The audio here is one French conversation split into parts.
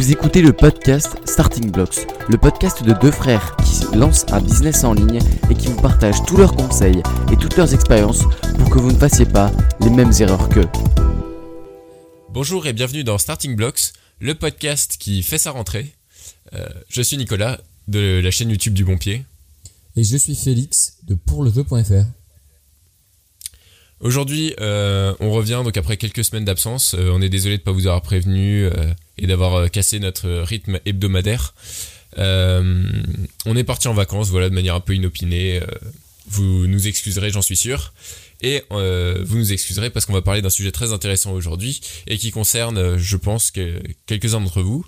Vous écoutez le podcast Starting Blocks, le podcast de deux frères qui lancent un business en ligne et qui vous partagent tous leurs conseils et toutes leurs expériences pour que vous ne fassiez pas les mêmes erreurs qu'eux. Bonjour et bienvenue dans Starting Blocks, le podcast qui fait sa rentrée. Euh, je suis Nicolas de la chaîne YouTube du Bon Pied. Et je suis Félix de pourlejeu.fr. Aujourd'hui, euh, on revient donc après quelques semaines d'absence. Euh, on est désolé de ne pas vous avoir prévenu euh, et d'avoir cassé notre rythme hebdomadaire. on est parti en vacances, voilà, de manière un peu inopinée. vous nous excuserez, j'en suis sûr. Et vous nous excuserez parce qu'on va parler d'un sujet très intéressant aujourd'hui et qui concerne, je pense, que quelques-uns d'entre vous.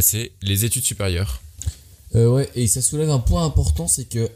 c'est les études supérieures. ouais, et ça soulève un point important, c'est que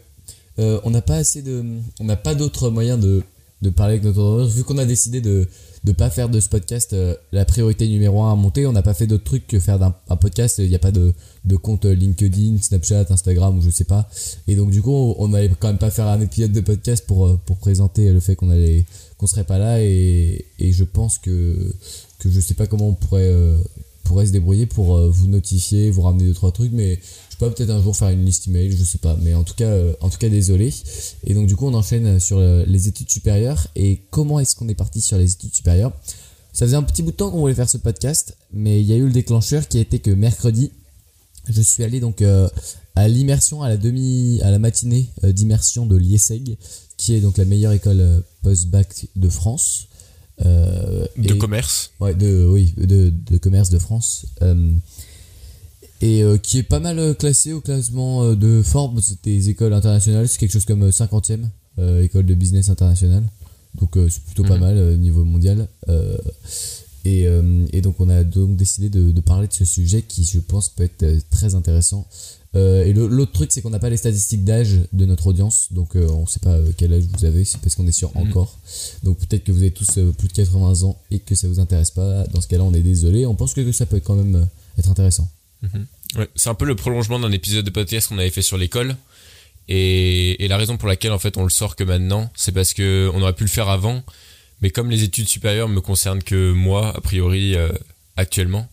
on n'a pas assez de, on n'a pas d'autres moyens de de parler avec notre. Vu qu'on a décidé de ne pas faire de ce podcast euh, la priorité numéro un à monter, on n'a pas fait d'autres trucs que faire un podcast. Il n'y a pas de, de compte LinkedIn, Snapchat, Instagram ou je sais pas. Et donc du coup, on n'allait quand même pas faire un épisode de podcast pour, euh, pour présenter le fait qu'on allait qu'on serait pas là. Et, et je pense que, que je sais pas comment on pourrait, euh, pourrait se débrouiller pour vous notifier, vous ramener deux trois trucs, mais je peux peut-être un jour faire une liste email, je sais pas, mais en tout cas, euh, en tout cas désolé. Et donc du coup, on enchaîne sur euh, les études supérieures. Et comment est-ce qu'on est parti sur les études supérieures Ça faisait un petit bout de temps qu'on voulait faire ce podcast, mais il y a eu le déclencheur qui a été que mercredi, je suis allé donc euh, à l'immersion à la demi, à la matinée d'immersion de l'IESEG, qui est donc la meilleure école post-bac de France. de commerce. Ouais, de oui, de, de commerce de France et euh, qui est pas mal euh, classé au classement euh, de Forbes des écoles internationales. C'est quelque chose comme 50e école de business international. Donc c'est plutôt pas mhm. mal niveau mondial. Et, et, donc on a donc décidé de, de, parler de ce sujet qui je pense peut être très intéressant. et l'autre truc c'est qu'on n'a pas les statistiques d'âge de notre audience, donc on ne sait pas quel âge vous avez, c'est parce qu'on est sur mhm. encore. Donc peut-être que vous avez tous plus de 80 ans et que ça vous intéresse pas. Dans ce cas-là on est désolé. On pense que ça peut quand même être intéressant. Mhm. Ouais, c'est un peu le prolongement d'un épisode de podcast qu'on avait fait sur l'école. Et, et, la raison pour laquelle en fait on le sort que maintenant, c'est parce que on aurait pu le faire avant, mais comme les études supérieures me concernent que moi, a priori, euh, actuellement,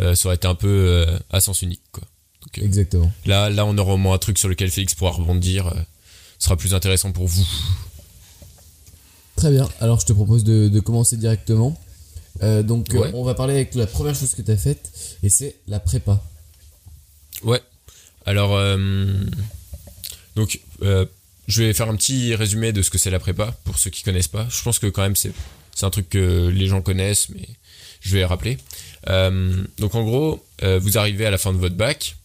euh, ça aurait été un peu euh, à sens unique. Quoi. Exactement. Là, là, on aura au moins un truc sur lequel Félix pourra rebondir. ce sera plus intéressant pour vous. Très bien. Alors, je te propose de, de commencer directement. Donc, on va parler avec la première chose que tu as faite, et c'est la prépa. Ouais. Alors, euh, donc, euh, je vais faire un petit résumé de ce que c'est la prépa pour ceux qui connaissent pas. Je pense que quand même c'est c'est un truc que les gens connaissent, mais je vais rappeler. Euh, donc en gros, vous arrivez à la fin de votre bac,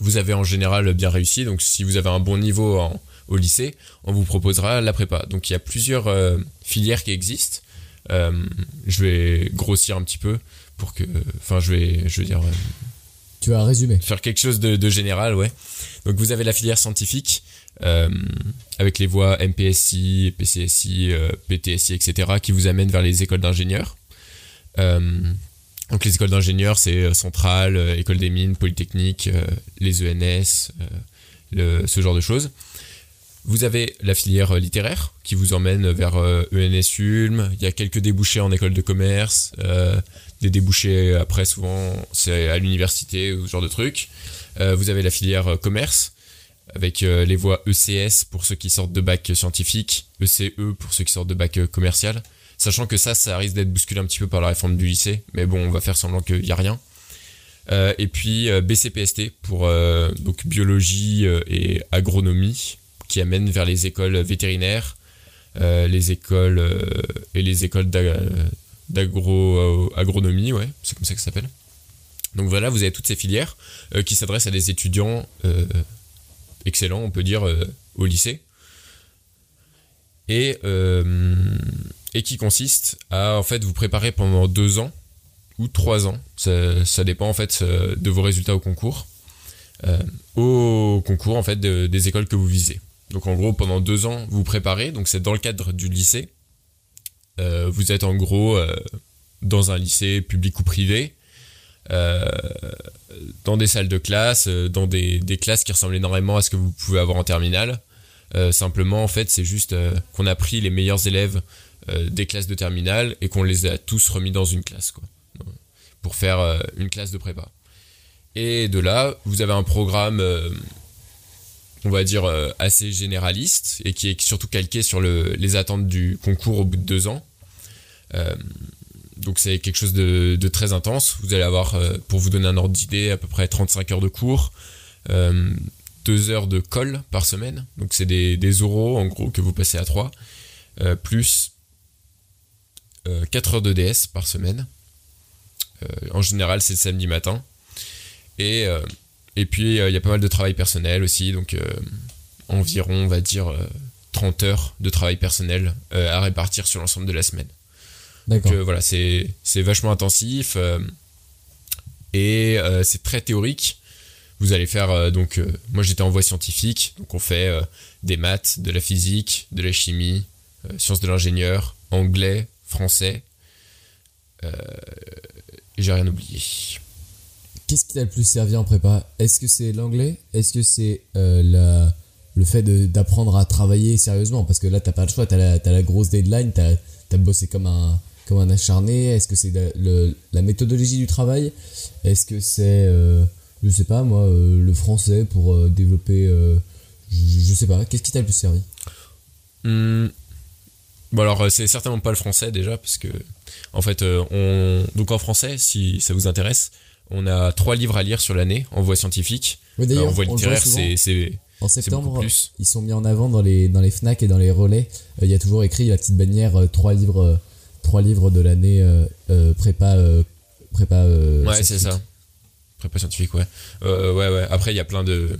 vous avez en général bien réussi. Donc si vous avez un bon niveau au lycée, on vous proposera la prépa. Donc il y a plusieurs filières qui existent. Je vais grossir un petit peu pour que, enfin je vais, je veux dire tu as résumé. Faire quelque chose de, général, ouais. Donc vous avez la filière scientifique euh, avec les voies MPSI, PCSI, euh, PTSI, etc. qui vous amènent vers les écoles d'ingénieurs. Euh, donc les écoles d'ingénieurs, c'est Centrale, École des Mines, Polytechnique, les ENS, ce genre de choses. Vous avez la filière littéraire qui vous emmène vers ENS Ulm. Il y a quelques débouchés en école de commerce des débouchés après souvent c'est à l'université ou ce genre de trucs. Euh, vous avez la filière euh, commerce avec euh, les voies ECS pour ceux qui sortent de bac scientifique, ECE e pour ceux qui sortent de bac commercial. Sachant que ça, ça risque d'être bousculé un petit peu par la réforme du lycée, mais bon, on va faire semblant qu'il n'y a rien. et puis BCPST pour donc biologie et agronomie amène vers les écoles vétérinaires, les écoles et les écoles d'agro-agronomie, ouais, c'est comme ça que ça s'appelle. Donc voilà, vous avez toutes ces filières euh, qui s'adressent à des étudiants euh, excellents, on peut dire, euh, au lycée. Et, et qui consistent à en fait vous préparer pendant deux ans ou trois ans, ça, ça dépend en fait de vos résultats au concours, au concours en fait des écoles que vous visez. Donc en gros pendant deux ans vous préparez, donc c'est dans le cadre du lycée, euh, vous êtes en gros euh, dans un lycée public ou privé, euh, dans des salles de classe, dans des, des, classes qui ressemblent énormément à ce que vous pouvez avoir en terminale. simplement, en fait, c'est juste qu'on a pris les meilleurs élèves des classes de terminale et qu'on les a tous remis dans une classe, quoi, pour faire une classe de prépa. Et de là, vous avez un programme, on va dire, euh, assez généraliste et qui est surtout calqué sur le, les attentes du concours au bout de deux ans. Euh, donc c'est quelque chose de, très intense. Vous allez avoir, euh, pour vous donner un ordre d'idée, à peu près 35 heures de cours, euh, 2 heures de colle par semaine. Donc c'est des, des oraux en gros que vous passez à 3, euh, plus 4 heures de DS par semaine. en général c'est le samedi matin. Et, et puis il y a pas mal de travail personnel aussi, donc environ on va dire 30 heures de travail personnel à répartir sur l'ensemble de la semaine. Donc euh, voilà, c'est vachement intensif euh, et euh, c'est très théorique. Vous allez faire donc moi j'étais en voie scientifique, donc on fait des maths, de la physique, de la chimie, sciences de l'ingénieur, anglais, français. J'ai rien oublié. Qu'est-ce qui t'a le plus servi en prépa? Est-ce que c'est l'anglais? Est-ce que c'est la le fait d'apprendre à travailler sérieusement? Parce que là t'as pas le choix t'as la, la grosse deadline t'as as bossé comme un comme un acharné. Est-ce que c'est la méthodologie du travail? Est-ce que c'est, euh, je sais pas moi, euh, le français pour euh, développer, je, sais pas, qu'est-ce qui t'a le plus servi? Hmm. Bon alors c'est certainement pas le français déjà parce que en fait on donc en français si ça vous intéresse on a trois livres à lire sur l'année en voie scientifique. en voie littéraire c'est en septembre, ils sont mis en avant dans les, dans les FNAC et dans les relais. Il y a toujours écrit la petite bannière trois livres trois livres de l'année euh, euh, prépa euh, prépa ouais c'est ça. Prépa scientifique ouais. Ouais ouais. Après il y a plein de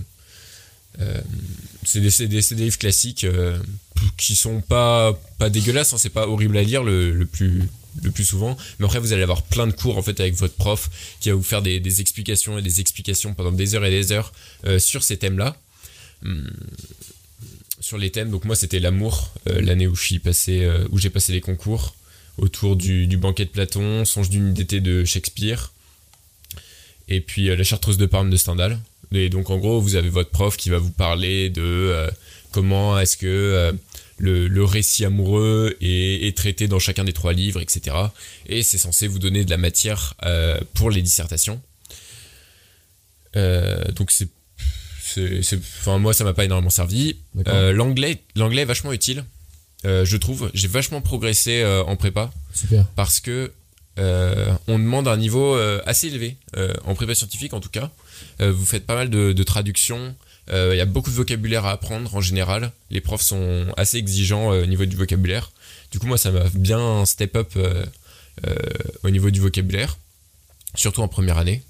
c'est des, livres classiques qui sont pas dégueulasses hein, c'est pas horrible à lire le, plus souvent. Mais après vous allez avoir plein de cours en fait avec votre prof qui va vous faire des, explications et des explications pendant des heures et des heures sur ces thèmes là hum, sur les thèmes donc moi c'était l'amour l'année où je suis passé où j'ai passé les concours autour du, banquet de Platon, Songe d'une d'été de Shakespeare, et puis euh, La Chartreuse de Parme de Stendhal. Et donc en gros, vous avez votre prof qui va vous parler de euh, comment est-ce que euh, le, récit amoureux est, traité dans chacun des trois livres, etc. Et c'est censé vous donner de la matière pour les dissertations. donc c'est enfin moi ça m'a pas énormément servi l'anglais l'anglais est vachement utile euh, je trouve. J'ai vachement progressé euh, en prépa. Super. Parce que euh, on demande un niveau assez élevé, en prépa scientifique en tout cas. Vous faites pas mal de, traductions. Il y a beaucoup de vocabulaire à apprendre en général. Les profs sont assez exigeants au niveau du vocabulaire. Du coup, moi, ça m'a bien step up au niveau du vocabulaire, surtout en première année.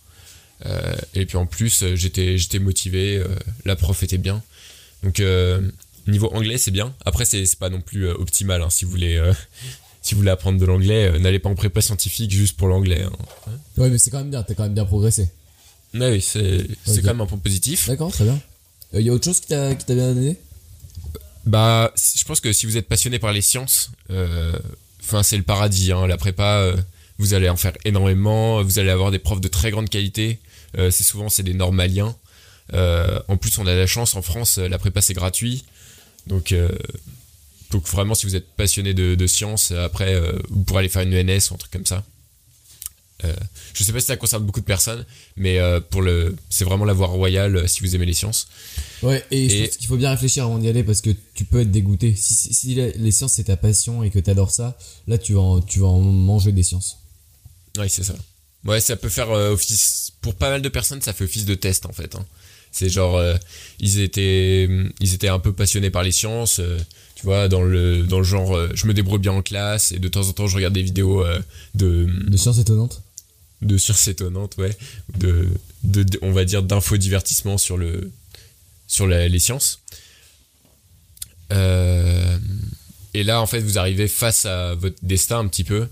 et puis en plus, j'étais motivé. la prof était bien. Donc Niveau anglais, c'est bien. Après, c'est pas non plus euh, optimal. Hein, si vous voulez, euh, si vous voulez apprendre de l'anglais, euh, n'allez pas en prépa scientifique juste pour l'anglais. Hein. Ouais, mais c'est quand même bien. T'as quand même bien progressé. Oui, c'est quand même un point positif. D'accord, très bien. Il y a autre chose qui t'a bien donné Bah, je pense que si vous êtes passionné par les sciences, enfin, c'est le paradis. Hein, la prépa, vous allez en faire énormément. Vous allez avoir des profs de très grande qualité. c'est souvent c'est des normaliens. en plus, on a la chance en France, la prépa c'est gratuit. Donc, euh, donc vraiment, si vous êtes passionné de, de sciences, après, euh, vous pourrez aller faire une ENS ou un truc comme ça. Euh, je sais pas si ça concerne beaucoup de personnes, mais euh, pour le, c'est vraiment la voie royale euh, si vous aimez les sciences. Ouais, et, je pense qu'il faut bien réfléchir avant d'y aller parce que tu peux être dégoûté. Si, si, les sciences c'est ta passion et que tu adores ça, là tu vas, en, tu vas en manger des sciences. Ouais, c'est ça. Ouais, ça peut faire office. Pour pas mal de personnes, ça fait office de test en fait. Hein. C'est genre, ils étaient, ils étaient un peu passionnés par les sciences. Tu vois, dans le, dans le genre, euh, je me débrouille bien en classe et de temps en temps, je regarde des vidéos de. De sciences étonnantes De sciences étonnantes, ouais. De, de, on va dire, d'infodivertissement sur, le, sur les sciences. et là, en fait, vous arrivez face à votre destin un petit peu,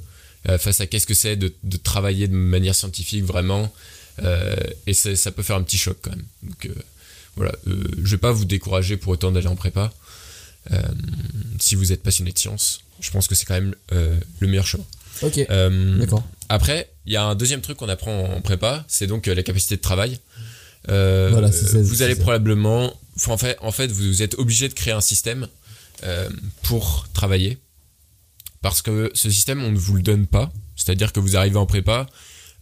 face à qu'est-ce que c'est de, travailler de manière scientifique vraiment, euh, et ça peut faire un petit choc quand même. Donc euh, voilà, euh, je vais pas vous décourager pour autant d'aller en prépa. si vous êtes passionné de sciences, je pense que c'est quand même le meilleur chemin. Ok. D'accord. Après, il y a un deuxième truc qu'on apprend en prépa, c'est donc la capacité de travail. voilà, vous allez probablement, en fait, en fait, vous êtes obligé de créer un système pour travailler, parce que ce système, on ne vous le donne pas. C'est-à-dire que vous arrivez en prépa,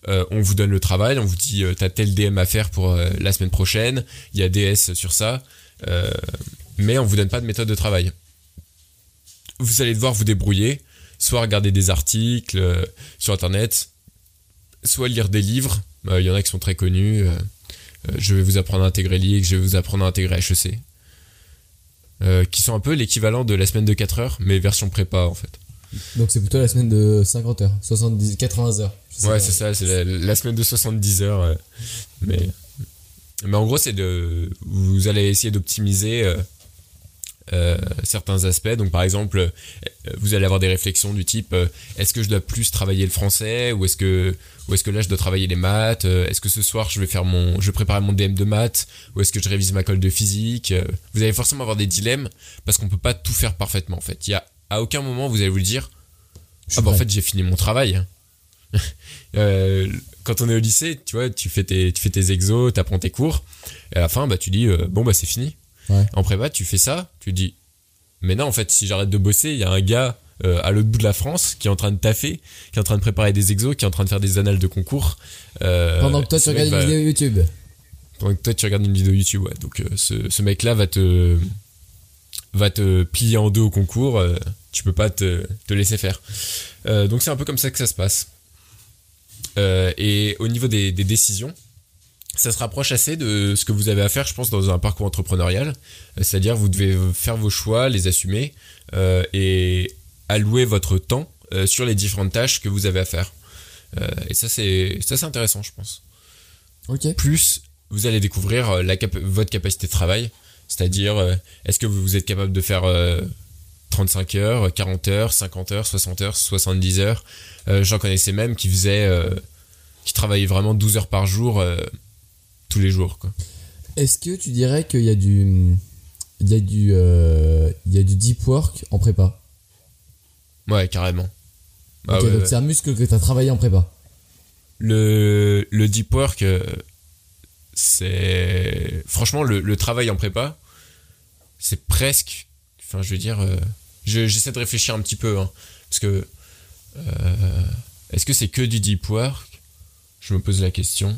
euh, on vous donne le travail, on vous dit euh, t'as tel DM à faire pour euh, la semaine prochaine, il y a DS sur ça, euh, mais on vous donne pas de méthode de travail. Vous allez devoir vous débrouiller, soit regarder des articles euh, sur internet, soit lire des livres. Euh, Il y en a qui sont très connus. euh, je vais vous apprendre à intégrer l'IX, je vais vous apprendre à intégrer HEC. Qui sont un peu l'équivalent de la semaine de 4 heures, mais version prépa en fait. Donc c'est plutôt la semaine de 50 heures, 70, 80 heures. Ouais, c'est ça, c'est la, la semaine de 70 heures. mais, mais en gros, c'est de. Vous allez essayer d'optimiser euh, certains aspects. Donc, par exemple, euh, vous allez avoir des réflexions du type euh, est-ce que je dois plus travailler le français ou est-ce que, ou est-ce que là je dois travailler les maths Euh, Est-ce que ce soir je vais faire mon. Je vais préparer mon DM de maths ou est-ce que je révise ma colle de physique Vous allez forcément avoir des dilemmes parce qu'on peut pas tout faire parfaitement en fait. Il y a, à aucun moment vous allez vous dire ah bah en fait j'ai fini mon travail. Euh, quand on est au lycée, tu vois, tu fais tes, tu fais tes exos, t'apprends tes cours, et à la fin, bah tu dis bon bah c'est fini. Ouais. En prépa, tu fais ça, tu dis mais non en fait si j'arrête de bosser, il y a un gars euh, à l'autre bout de la France qui est en train de taffer, qui est en train de préparer des exos, qui est en train de faire des annales de concours. Euh, Pendant que toi tu regardes une va- vidéo YouTube. pendant que toi tu regardes une vidéo YouTube, ouais. Donc euh, ce, ce mec-là va te va te plier en deux au concours. euh, tu peux pas te, te laisser faire. Euh, donc c'est un peu comme ça que ça se passe. Euh, et au niveau des, des décisions, ça se rapproche assez de ce que vous avez à faire, je pense, dans un parcours entrepreneurial. Euh, C'est-à-dire, vous devez faire vos choix, les assumer euh, et allouer votre temps euh, sur les différentes tâches que vous avez à faire. Euh, et ça, c'est ça, c'est intéressant, je pense Ok. plus vous allez découvrir la cap- votre capacité de travail. C'est-à-dire, est-ce que vous êtes capable de faire euh, 35 heures, 40 heures, 50 heures, 60 heures, 70 heures? J'en connaissais même qui faisaient, qui travaillaient vraiment 12 heures par jour tous les jours. Quoi. Est-ce que tu dirais qu'il y a du. Il y a du. euh, il y a du deep work en prépa? Ouais, carrément. Ah Ok, ouais, donc ouais. c'est un muscle que tu as travaillé en prépa? Le, le deep work, euh, c'est. Franchement, le, le travail en prépa, c'est presque. Enfin, je veux dire. euh, je- J'essaie de réfléchir un petit peu. hein, parce que. euh, Est-ce que c'est que du deep work? Je me pose la question.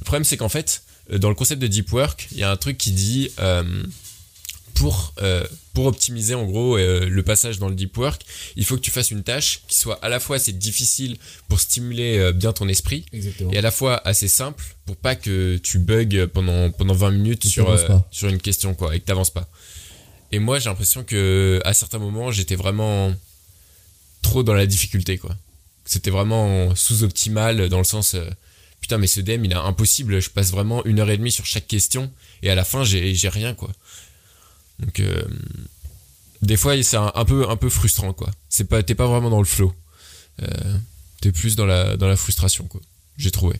Le problème, c'est qu'en fait, euh, dans le concept de deep work, il y a un truc qui dit. euh, pour, euh, pour optimiser en gros euh, le passage dans le deep work, il faut que tu fasses une tâche qui soit à la fois assez difficile pour stimuler bien ton esprit Exactement. et à la fois assez simple pour pas que tu bugs pendant, pendant 20 minutes Et sur, sur une question quoi et que t'avances pas. Et moi j'ai l'impression que à certains moments j'étais vraiment trop dans la difficulté quoi. C'était vraiment sous-optimal dans le sens putain mais ce DM il est impossible, je passe vraiment une heure et demie sur chaque question et à la fin j'ai rien quoi. Donc euh, des fois c'est un, peu un peu frustrant quoi. Pas t'es pas vraiment dans le flow. Euh, t'es plus dans la dans la frustration quoi. J'ai trouvé.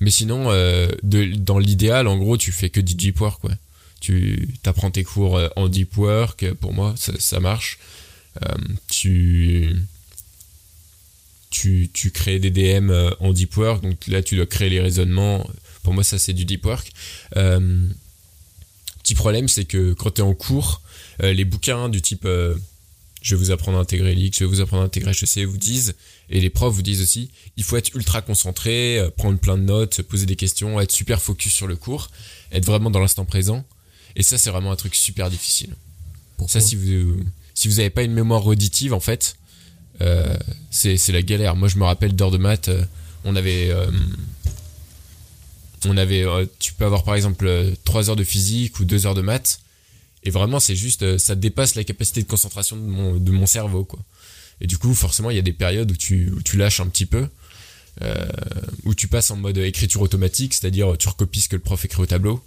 Mais sinon euh, dans l'idéal en gros tu fais que du deep work quoi. Tu t'apprends tes cours en deep work pour moi ça, ça marche. Tu tu, tu crées des DM euh, en deep work, donc là tu dois créer les raisonnements. Pour moi, ça c'est du deep work. Euh, petit problème, c'est que quand tu es en cours, euh, les bouquins du type euh, je vais vous apprendre à intégrer l'IX, je vais vous apprendre à intégrer HEC vous disent, et les profs vous disent aussi, il faut être ultra concentré, euh, prendre plein de notes, se poser des questions, être super focus sur le cours, être vraiment dans l'instant présent. Et ça, c'est vraiment un truc super difficile. Pourquoi Ça, si vous si vous avez pas une mémoire auditive, en fait, euh, c'est la galère. Moi, je me rappelle d'heures de maths, euh, on avait euh, on avait tu peux avoir par exemple 3 heures de physique ou 2 heures de maths et vraiment c'est juste ça dépasse la capacité de concentration de mon de mon cerveau quoi. Et du coup, forcément, il y a des périodes où tu où tu lâches un petit peu. où tu passes en mode écriture automatique, c'est-à-dire tu recopies ce que le prof écrit au tableau.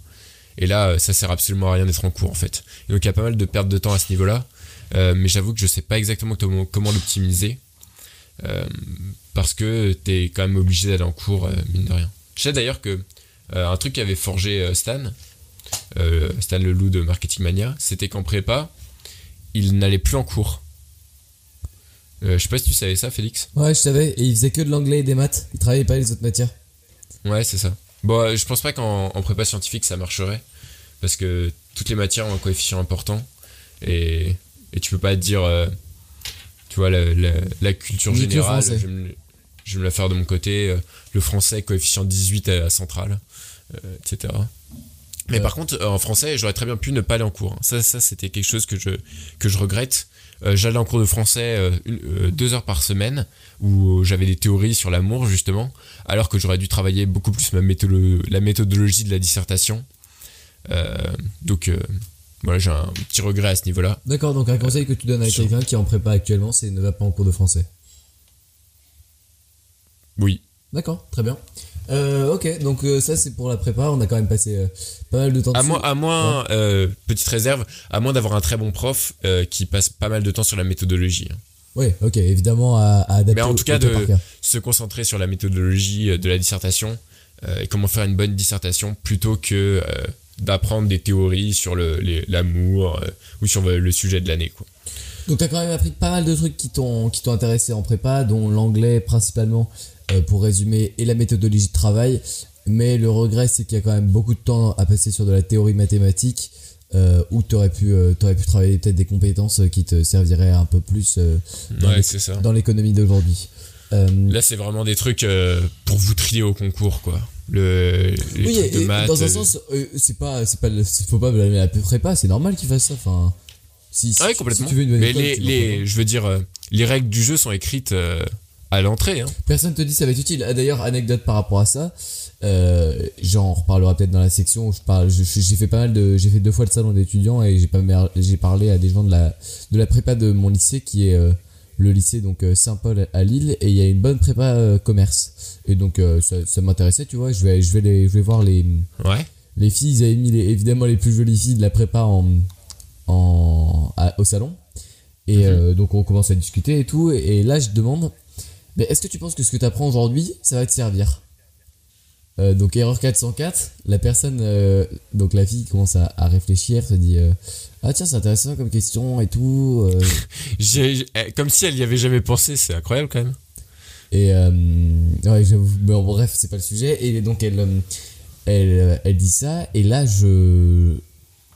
Et là, ça sert absolument à rien d'être en cours en fait. Donc il y a pas mal de pertes de temps à ce niveau-là. Euh, mais j'avoue que je sais pas exactement comment, l'optimiser. Euh, parce que t'es quand même obligé d'aller en cours, euh, mine de rien. Je sais d'ailleurs que un truc qu'avait forgé Stan, Stan le loup de Marketing Mania, c'était qu'en prépa, il n'allait plus en cours. Je sais pas si tu savais ça, Félix. Ouais, je savais. Et il faisait que de l'anglais et des maths. Il travaillait pas les autres matières. Ouais, c'est ça. Bon, je pense pas qu'en en prépa scientifique ça marcherait. Parce que toutes les matières ont un coefficient important. Et, et tu peux pas te dire. euh, tu vois, la, la, la culture générale. je vais me- je vais me la faire de mon côté. euh, le français, coefficient 18 à centrale, euh, etc. Mais par contre, en français, j'aurais très bien pu ne pas aller en cours. hein. Ça, ça c'était quelque chose que je, que je regrette. Euh, J'allais en cours de français euh, une- euh, deux heures par semaine, où j'avais des théories sur l'amour, justement, alors que j'aurais dû travailler beaucoup plus ma la méthodologie de la dissertation. Donc, voilà, j'ai un petit regret à ce niveau-là. D'accord, donc un conseil que tu donnes à sur- quelqu'un qui est en prépa actuellement, c'est ne va pas en cours de français. Oui. D'accord, très bien. Euh, ok, donc euh, ça c'est pour la prépa, on a quand même passé euh, pas mal de temps À dessus. moins, à moins euh, petite réserve, à moins d'avoir un très bon prof euh, qui passe pas mal de temps sur la méthodologie. hein. Oui, ok, évidemment à, à adapter Mais en au- tout cas, au cas de- par cas. Se concentrer sur la méthodologie euh, de la dissertation euh, et comment faire une bonne dissertation plutôt que euh, d'apprendre des théories sur le- l'amour euh, ou sur le sujet de l'année. quoi. Donc t'as quand même appris pas mal de trucs qui t'ont qui t'ont intéressé en prépa, dont l'anglais principalement euh, pour résumer et la méthodologie de travail. Mais le regret c'est qu'il y a quand même beaucoup de temps à passer sur de la théorie mathématique euh, où t'aurais pu euh, pu travailler peut-être des compétences euh, qui te serviraient un peu plus euh, dans Ouais, l'économie d'aujourd'hui. Euh, Là, c'est vraiment des trucs euh, pour vous trier au concours, quoi. Le, les oui, de et- maths. dans un euh, sens, euh, c'est pas, c'est pas, faut pas blâmer la prépa, c'est normal qu'ils fassent ça. Enfin, si, si Ah oui, complètement. si tu veux une bonne Mais école, les, je veux dire, euh, les règles du jeu sont écrites euh, à l'entrée. Hein. Personne te dit ça va être utile. Ah, D'ailleurs, anecdote par rapport à ça, euh, j'en reparlera peut-être dans la section où je parle. J'ai fait pas mal de, j'ai fait deux fois le salon d'étudiants et j'ai pas j'ai parlé à des gens de la de la prépa de mon lycée qui est euh, le lycée donc Saint-Paul à Lille et il y a une bonne prépa commerce et donc euh, ça, ça m'intéressait tu vois. Je vais je vais les je vais voir les Ouais. les filles. Ils avaient mis les, évidemment les plus jolies filles de la prépa en en à- au salon. Et Mhm. euh, donc on commence à discuter et tout. Et, et là je demande mais est-ce que tu penses que ce que tu apprends aujourd'hui ça va te servir? Euh, donc erreur 404 la personne euh, donc la fille commence à, à réfléchir se dit euh, ah tiens c'est intéressant comme question et tout eh, comme si elle y avait jamais pensé, c'est incroyable quand même. Et euh, ouais, j'avoue. Mais bon, bref, c'est pas le sujet. Et donc elle, euh, elle, euh, elle dit ça. Et là, je,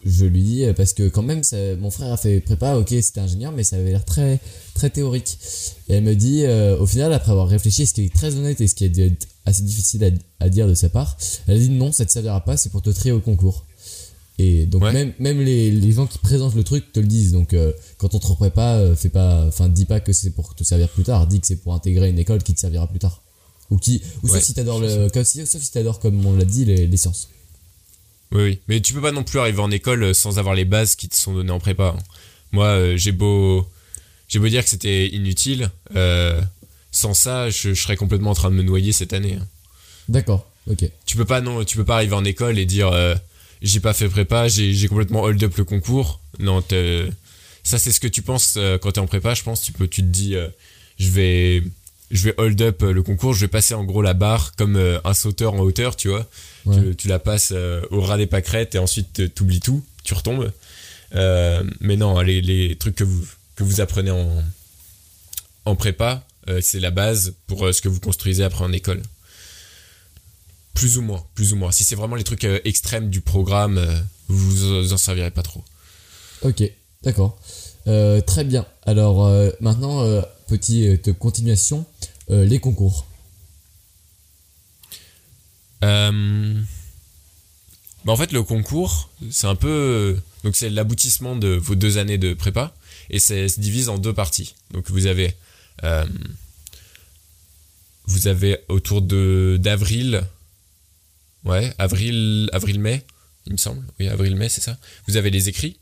je lui dis euh, parce que quand même, mon frère a fait prépa. Ok, c'était ingénieur, mais ça avait l'air très, très théorique. Et elle me dit, au final, après avoir réfléchi, ce qui est très honnête et ce qui être assez difficile à, à dire de sa part, elle dit non, ça te servira pas. C'est pour te trier au concours. Et donc Ouais. même même les, les gens qui présentent le truc te le disent. Donc euh, quand on te prépare, euh, fais pas, enfin dis pas que c'est pour te servir plus tard. Dis que c'est pour intégrer une école qui te servira plus tard. Ou qui, ou Ouais, sauf si t'adores le, comme sauf si t'adores comme on l'a dit les, les sciences. Oui, oui. Mais tu peux pas non plus arriver en école euh, sans avoir les bases qui te sont données en prépa. hein. Moi, euh, j'ai beau, j'ai beau dire que c'était inutile. euh, sans ça, je, je serais complètement en train de me noyer cette année. hein. D'accord. Ok. Tu peux pas non, tu peux pas arriver en école et dire j'ai pas fait prépa, j'ai complètement hold up le concours. Non, ça c'est ce que tu penses euh, quand t'es en prépa. Je pense tu peux, tu te dis euh, je vais, je vais hold up euh, le concours, je vais passer en gros la barre comme euh, un sauteur en hauteur, tu vois. Ouais. Tu, tu la passes euh, au ras des pâquerettes et ensuite t'oublies tout, tu retombes. Mais non, les, les trucs que vous que vous apprenez en en prépa, c'est la base pour ce que vous construisez après en école. Plus ou moins, plus ou moins. Si c'est vraiment les trucs euh, extrêmes du programme, euh, vous vous en servirez pas trop. Ok. D'accord. Euh, très bien. Alors maintenant, petite continuation, les concours. Bah en fait, le concours, c'est un peu. Donc, c'est l'aboutissement de vos deux années de prépa. Et c'est se divise en deux parties. Donc, vous avez. vous avez autour de d'avril. Ouais, avril, avril-mai, il me semble. Oui, avril-mai, c'est ça. Vous avez les écrits.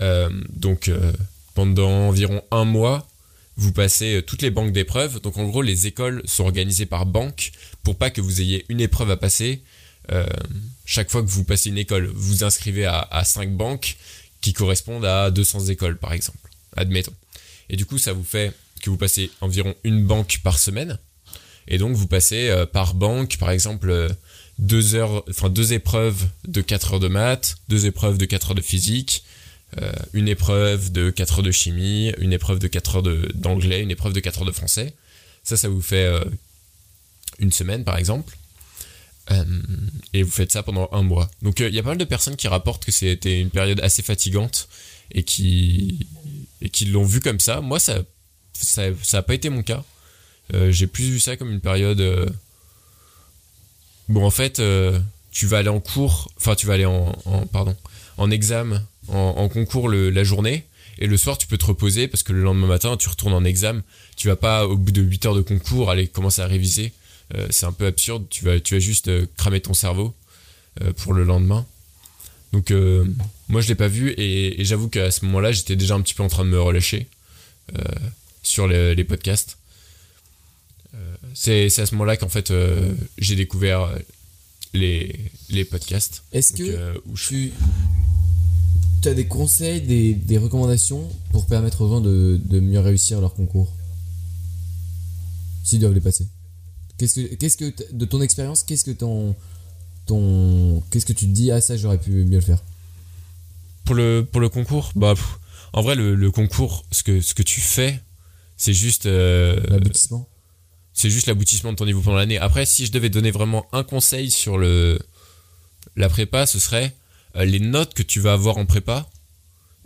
Euh, donc, euh, pendant environ un mois, vous passez euh, toutes les banques d'épreuves. Donc, en gros, les écoles sont organisées par banque pour pas que vous ayez une épreuve à passer. chaque fois que vous passez une école, vous inscrivez à, à 5 banques qui correspondent à 200 écoles, par exemple. Admettons. Et du coup, ça vous fait que vous passez environ une banque par semaine. Et donc, vous passez par banque, par exemple, deux heures, enfin deux épreuves de 4 heures de maths, deux épreuves de 4 heures de physique, euh, une épreuve de 4 heures de chimie, une épreuve de 4 heures d'anglais, une épreuve de 4 heures de français. Ça, ça vous fait euh, une semaine, par exemple. Euh, et vous faites ça pendant un mois. Donc il y a pas mal de personnes qui rapportent que c'était une période assez fatigante et qui et qui l'ont vu comme ça. Moi ça ça ça a pas été mon cas. J'ai plus vu ça comme une période. Bon, en fait, euh, tu vas aller en cours, enfin, tu vas aller en, pardon, en examen, en, concours le- la journée, et le soir, tu peux te reposer parce que le lendemain matin, tu retournes en examen. Tu vas pas, au bout de 8 heures de concours, aller commencer à réviser. Euh, c'est un peu absurde. Tu vas, tu vas juste euh, cramer ton cerveau pour le lendemain. Donc, moi, je l'ai pas vu, et, j'avoue qu'à ce moment-là, j'étais déjà un petit peu en train de me relâcher sur les podcasts. C'est c'est à ce moment-là qu'en fait, euh, j'ai découvert euh, les, les podcasts. Est-ce que euh, où je- tu, tu as des conseils, des, des recommandations pour permettre aux gens de, de mieux réussir leur concours? S'ils doivent les passer. Qu'est-ce que, qu'est-ce que de ton expérience, qu'est-ce que ton, ton, qu'est-ce que tu te dis Ah, ça, j'aurais pu mieux le faire? pour le pour le concours bah pff, en vrai le, le concours ce que ce que tu fais c'est juste euh, L'aboutissement c'est juste l'aboutissement de ton niveau pendant l'année après si je devais donner vraiment un conseil sur le la prépa ce serait euh, les notes que tu vas avoir en prépa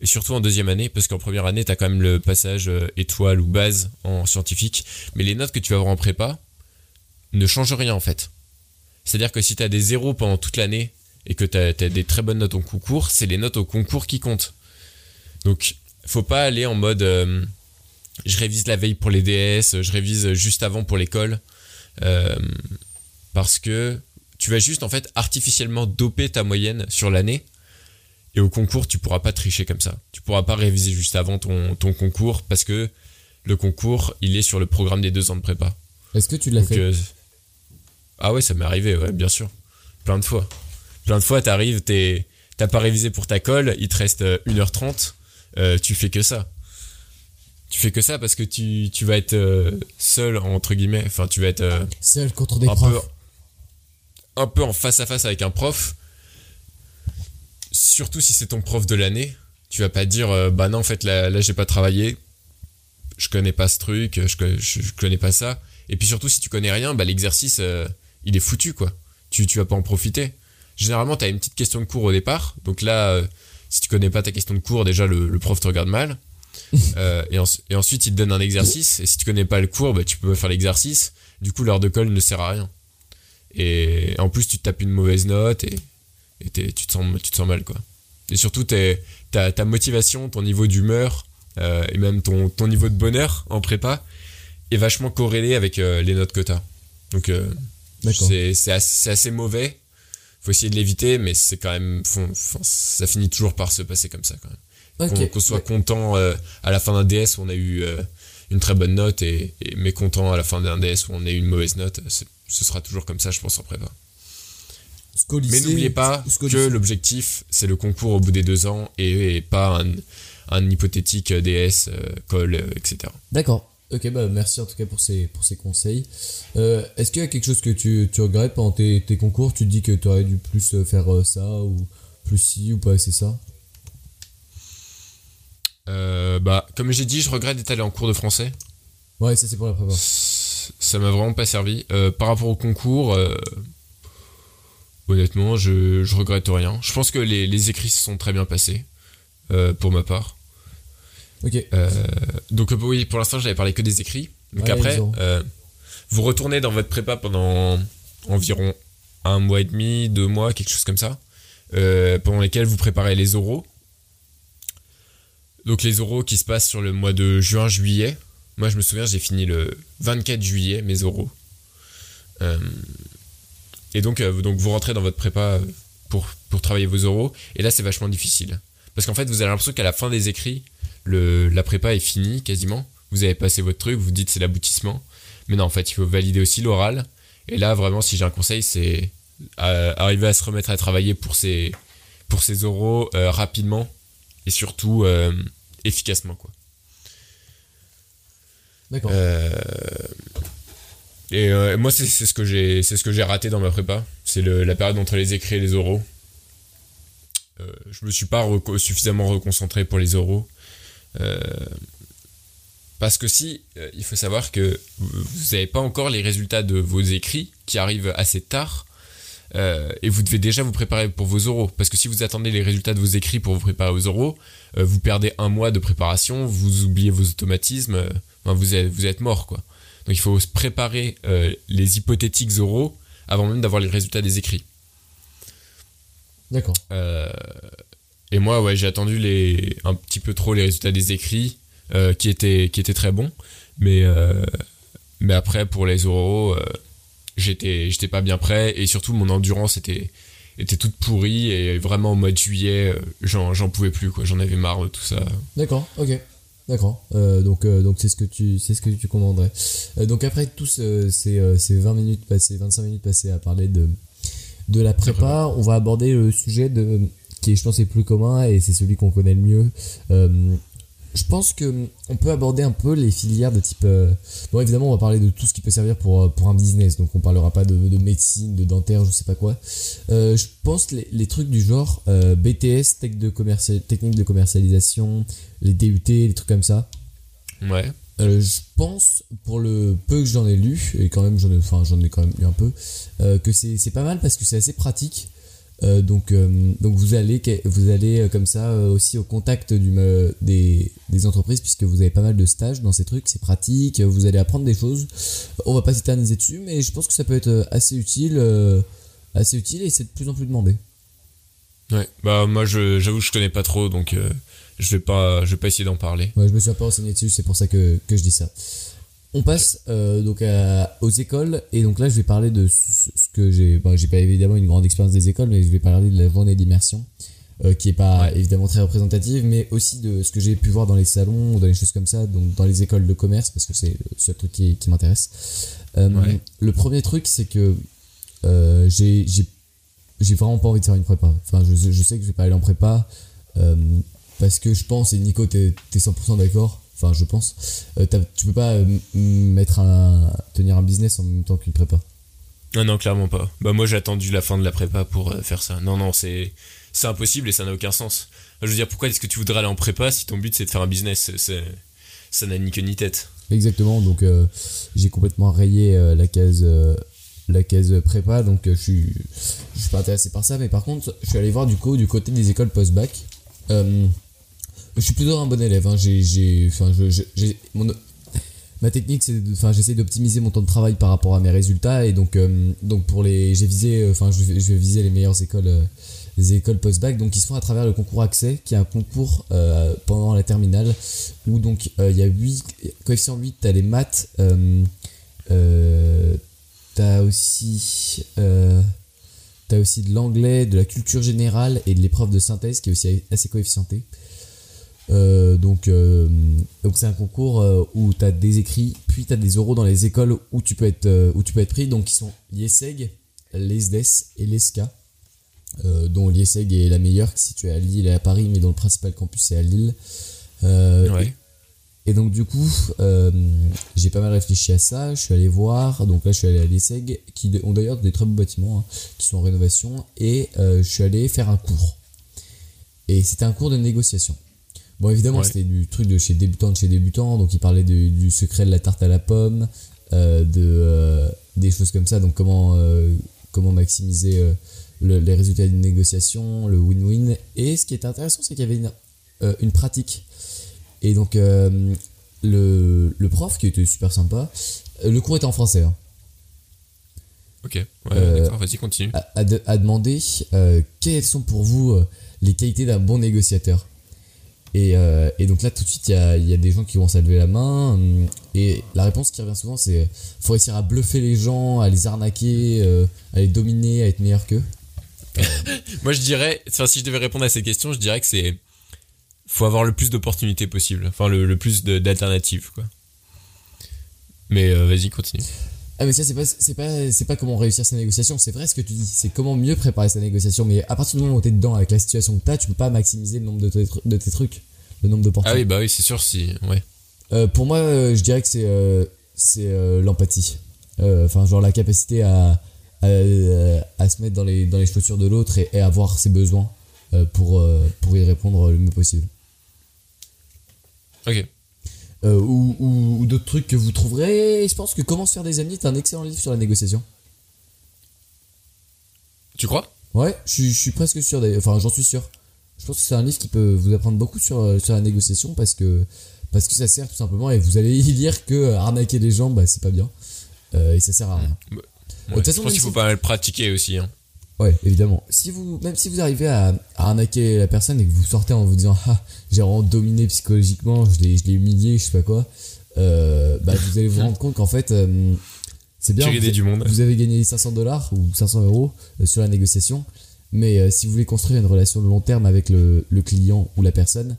et surtout en deuxième année parce qu'en première année tu as quand même le passage euh, étoile ou base en scientifique mais les notes que tu vas avoir en prépa ne changent rien en fait c'est à dire que si tu as des zéros pendant toute l'année et que tu as, des très bonnes notes au concours, c'est les notes au concours qui comptent. Donc, faut pas aller en mode euh, je révise la veille pour les DS, je révise juste avant pour l'école, euh, parce que tu vas juste en fait artificiellement doper ta moyenne sur l'année. Et au concours, tu pourras pas tricher comme ça. Tu pourras pas réviser juste avant ton, ton concours parce que le concours, il est sur le programme des deux ans de prépa. Est-ce que tu l'as fait? euh, Ah ouais, ça m'est arrivé, ouais, bien sûr. Plein de fois. Plein de fois, t'arrives, t'es- t'as pas révisé pour ta colle, il te reste euh, 1h30, euh, tu fais que ça. Tu fais que ça parce que tu, tu vas être euh, seul, entre guillemets. Enfin, tu vas être euh, Seul contre des un, peu, profs. un peu en face à face avec un prof. Surtout si c'est ton prof de l'année. Tu vas pas dire, euh, bah non, en fait, là, là j'ai pas travaillé. Je connais pas ce truc, je, je, je connais pas ça. Et puis surtout, si tu connais rien, bah l'exercice, il est foutu, quoi. Tu, tu vas pas en profiter. Généralement, t'as une petite question de cours au départ. Donc là, si tu connais pas ta question de cours, déjà, le, le prof te regarde mal. Euh, et, en- et ensuite, il te donne un exercice. Et si tu connais pas le cours, bah, tu peux pas faire l'exercice. Du coup, l'heure de colle ne sert à rien. Et en plus, tu te tapes une mauvaise note et, tu, te sens, tu te sens mal, quoi. Et surtout, t'es- ta, ta motivation, ton niveau d'humeur euh, et même ton, ton niveau de bonheur en prépa est vachement corrélé avec euh, les notes que t'as. Donc, c'est c'est assez, c'est assez mauvais. Faut essayer de l'éviter, mais c'est quand même. faut- ça finit toujours par se passer comme ça, quand même. Qu'on Ok. qu'on soit content euh, à la fin d'un DS où on a eu euh, une très bonne note et, et mécontent à la fin d'un DS où on a eu une mauvaise note, c'est- ce sera toujours comme ça, je pense, en prépa. Mais n'oubliez pas que l'objectif, c'est le concours au bout des deux ans et, et pas un, un hypothétique DS, euh, call, euh, etc. D'accord. Ok, bah merci en tout cas pour ces, pour ces conseils. Euh, Est-ce qu'il y a quelque chose que tu, tu regrettes pendant tes, tes concours? Tu te dis que tu aurais dû plus euh, faire euh, ça ou plus ci ou pas assez ça? Euh, bah, comme j'ai dit, je regrette d'être allé en cours de français. Ouais, ça c'est pour la prépa. Ça m'a vraiment pas servi. Euh, par rapport au concours, euh, honnêtement, je, je regrette rien. Je pense que les, les écrits se sont très bien passés, euh, pour ma part. Ok. Donc oui, pour l'instant, j'avais parlé que des écrits. Donc Ouais, après, vous retournez dans votre prépa pendant environ un mois et demi, deux mois, quelque chose comme ça, pendant lesquels vous préparez les oraux. Donc les oraux qui se passent sur le mois de juin-juillet. Moi, je me souviens, j'ai fini le 24 juillet mes oraux. Euh, et donc, euh, donc vous rentrez dans votre prépa euh, pour, pour travailler vos oraux. Et là, c'est vachement difficile. Parce qu'en fait, vous avez l'impression qu'à la fin des écrits, le, la prépa est finie quasiment. Vous avez passé votre truc, vous dites c'est l'aboutissement. Mais non, en fait, il faut valider aussi l'oral. Et là, vraiment, si j'ai un conseil, c'est arriver à se remettre à travailler pour ces, pour oraux rapidement et surtout euh, efficacement. Quoi. D'accord. Euh, et euh, moi, c'est c'est ce que j'ai, c'est ce que j'ai raté dans ma prépa. C'est le- la période entre les écrits et les oraux. Je me suis pas reco- suffisamment reconcentré pour les oraux. Parce que si, il faut savoir que vous n'avez pas encore les résultats de vos écrits qui arrivent assez tard. Euh, et vous devez déjà vous préparer pour vos oraux. Parce que si vous attendez les résultats de vos écrits pour vous préparer aux oraux, euh, vous perdez un mois de préparation, vous oubliez vos automatismes, euh, enfin, vous, êtes, vous êtes mort quoi. Donc il faut se préparer les hypothétiques oraux avant même d'avoir les résultats des écrits. D'accord. Et moi, ouais, j'ai attendu les, un petit peu trop les résultats des écrits, qui, étaient, qui étaient très bons. Mais, mais après, pour les oraux, j'étais, j'étais pas bien prêt. Et surtout, mon endurance était, était toute pourrie. Et vraiment, au mois de juillet, euh, j'en, j'en pouvais plus. Quoi. J'en avais marre de tout ça. D'accord, ok. D'accord. Euh, donc euh, donc c'est ce que tu c'est ce que tu commanderais. Euh, donc après tous ces, ces 20 minutes passées, 25 minutes passées à parler de de la prépa, on va aborder le sujet de qui est, je pense est plus commun et c'est celui qu'on connaît le mieux. Je pense que on peut aborder un peu les filières de type. euh, Bon, évidemment, on va parler de tout ce qui peut servir pour, euh, pour un business. Donc, on parlera pas de, de médecine, de dentaire, je sais pas quoi. Euh, je pense les, les trucs du genre euh, BTS, tech de commercial, technique de commercialisation, les DUT, les trucs comme ça. Ouais. Je pense, pour le peu que j'en ai lu, et quand même j'en ai, enfin, j'en ai quand même lu un peu, que c'est c'est pas mal parce que c'est assez pratique. Euh, donc, euh, donc vous allez, que- vous allez euh, comme ça aussi au contact du, des, des entreprises puisque vous avez pas mal de stages dans ces trucs, c'est pratique, vous allez apprendre des choses. On va pas s'éterniser dessus, mais je pense que ça peut être assez utile, assez utile et c'est de plus en plus demandé. Ouais. Bah, moi, j'avoue, je connais pas trop, donc euh, je vais pas, je vais pas essayer d'en parler. Ouais, je me suis un peu renseigné dessus, c'est pour ça que, que je dis ça. On passe euh, donc à- aux écoles et donc là je vais parler de ce ce que j'ai. Bon, j'ai pas évidemment une grande expérience des écoles, mais je vais parler de la journée d'immersion euh, qui est pas Ouais. évidemment très représentative, mais aussi de ce que j'ai pu voir dans les salons ou dans les choses comme ça, donc dans les écoles de commerce parce que c'est le seul truc qui, qui m'intéresse. Euh, Ouais. Le premier truc c'est que j'ai vraiment pas envie de faire une prépa. Enfin, je, je sais que je vais pas aller en prépa parce que je pense, et Nico, t'es es 100% d'accord, enfin, je pense, euh, tu peux pas euh, m- mettre un, tenir un business en même temps qu'une prépa. Non, non, clairement pas. Bah, moi, j'ai attendu la fin de la prépa pour euh, faire ça. Non, non, c'est, c'est impossible et ça n'a aucun sens. Je veux dire, pourquoi est-ce que tu voudrais aller en prépa si ton but c'est de faire un business? Ça n'a ni queue ni tête. Exactement, donc euh, j'ai complètement rayé euh, la case. euh, la case prépa donc je suis je suis pas intéressé par ça mais par contre je suis allé voir du coup du côté des écoles post-bac Euh, je suis plutôt un bon élève hein. j'ai j'ai enfin je, j'ai mon ma technique c'est enfin j'essaie d'optimiser mon temps de travail par rapport à mes résultats et donc euh, donc pour les j'ai visé euh, enfin je, vais- viser les meilleures écoles euh, les écoles post-bac donc ils se font à travers le concours accès qui est un concours pendant la terminale où donc il y a 8 coefficient 8 t'as les maths t'as aussi t'as aussi de l'anglais de la culture générale et de l'épreuve de synthèse qui est aussi assez coefficientée euh, donc euh, donc c'est un concours euh, où tu as des écrits puis tu as des oraux dans les écoles où tu peux être où tu peux être pris donc qui sont l'IESEG, l'ESDES et l'ESCA dont l'IESEG est la meilleure qui est située à Lille et à Paris mais dont le principal campus est à Lille Ouais. et donc du coup, j'ai pas mal réfléchi à ça. Je suis allé voir. Donc là, je suis allé à l'ESSEG, qui ont d'ailleurs des très beaux bâtiments hein, qui sont en rénovation. Et je suis allé faire un cours. Et c'était un cours de négociation. Bon, évidemment, Ouais. c'était du truc de chez débutant de chez débutant. Donc il parlait de- du secret de la tarte à la pomme, euh, de euh, des choses comme ça. Donc comment euh, comment maximiser le- les résultats d'une négociation, le win-win. Et ce qui est intéressant, c'est qu'il y avait une, une pratique. Et donc, le, le prof, qui était super sympa, le cours était en français, hein, Ok. Ouais, d'accord, vas-y, continue. a, a de- a demandé quelles sont pour vous les qualités d'un bon négociateur? Et, euh, et donc là, tout de suite, il y a, des gens qui vont à lever la main. hum, Et la réponse qui revient souvent, c'est faut réussir à bluffer les gens, à les arnaquer, euh, à les dominer, à être meilleur qu'eux. Moi, je dirais, si je devais répondre à ces questions, je dirais que c'est, faut avoir le plus d'opportunités possible. Enfin, le, plus d'alternatives, quoi. Mais euh, vas-y, continue. Ah mais ça c'est pas c'est pas c'est pas comment réussir sa négociation, c'est vrai ce que tu dis, c'est comment mieux préparer sa négociation mais à partir du moment où t'es dedans avec la situation que t'as, tu peux pas maximiser le nombre de tes, de tes trucs, le nombre Ah d'opportunités. oui, bah oui, c'est sûr, si, ouais. Euh, pour moi, euh, je dirais que c'est euh, c'est l'empathie. Enfin, genre la capacité à, à, à se mettre dans les, dans les chaussures de l'autre et, et avoir ses besoins pour, pour y répondre le mieux possible. Ok. Euh, ou ou, ou d'autres trucs que vous trouverez. Je pense que Comment se faire des amis est un excellent livre sur la négociation. Tu crois? Ouais, je suis, je suis presque sûr. Enfin, j'en suis sûr. je pense que c'est un livre qui peut vous apprendre beaucoup sur, euh, sur la négociation parce que, parce que ça sert tout simplement et vous allez y lire que euh, arnaquer les gens, bah, c'est pas bien. Euh, et ça sert à rien. Ouais, de toute je façon, pense qu'il faut pas mal pratiquer aussi. Hein. Ouais, évidemment. Si vous, même si vous arrivez à, à arnaquer la personne et que vous sortez en vous disant ah j'ai vraiment dominé psychologiquement, je l'ai, je l'ai humilié, je sais pas quoi, euh, bah vous allez vous rendre compte qu'en fait euh, c'est bien. Vous, des du monde. vous avez gagné 500 dollars ou 500 euros euh, sur la négociation, mais euh, si vous voulez construire une relation de long terme avec le, le client ou la personne,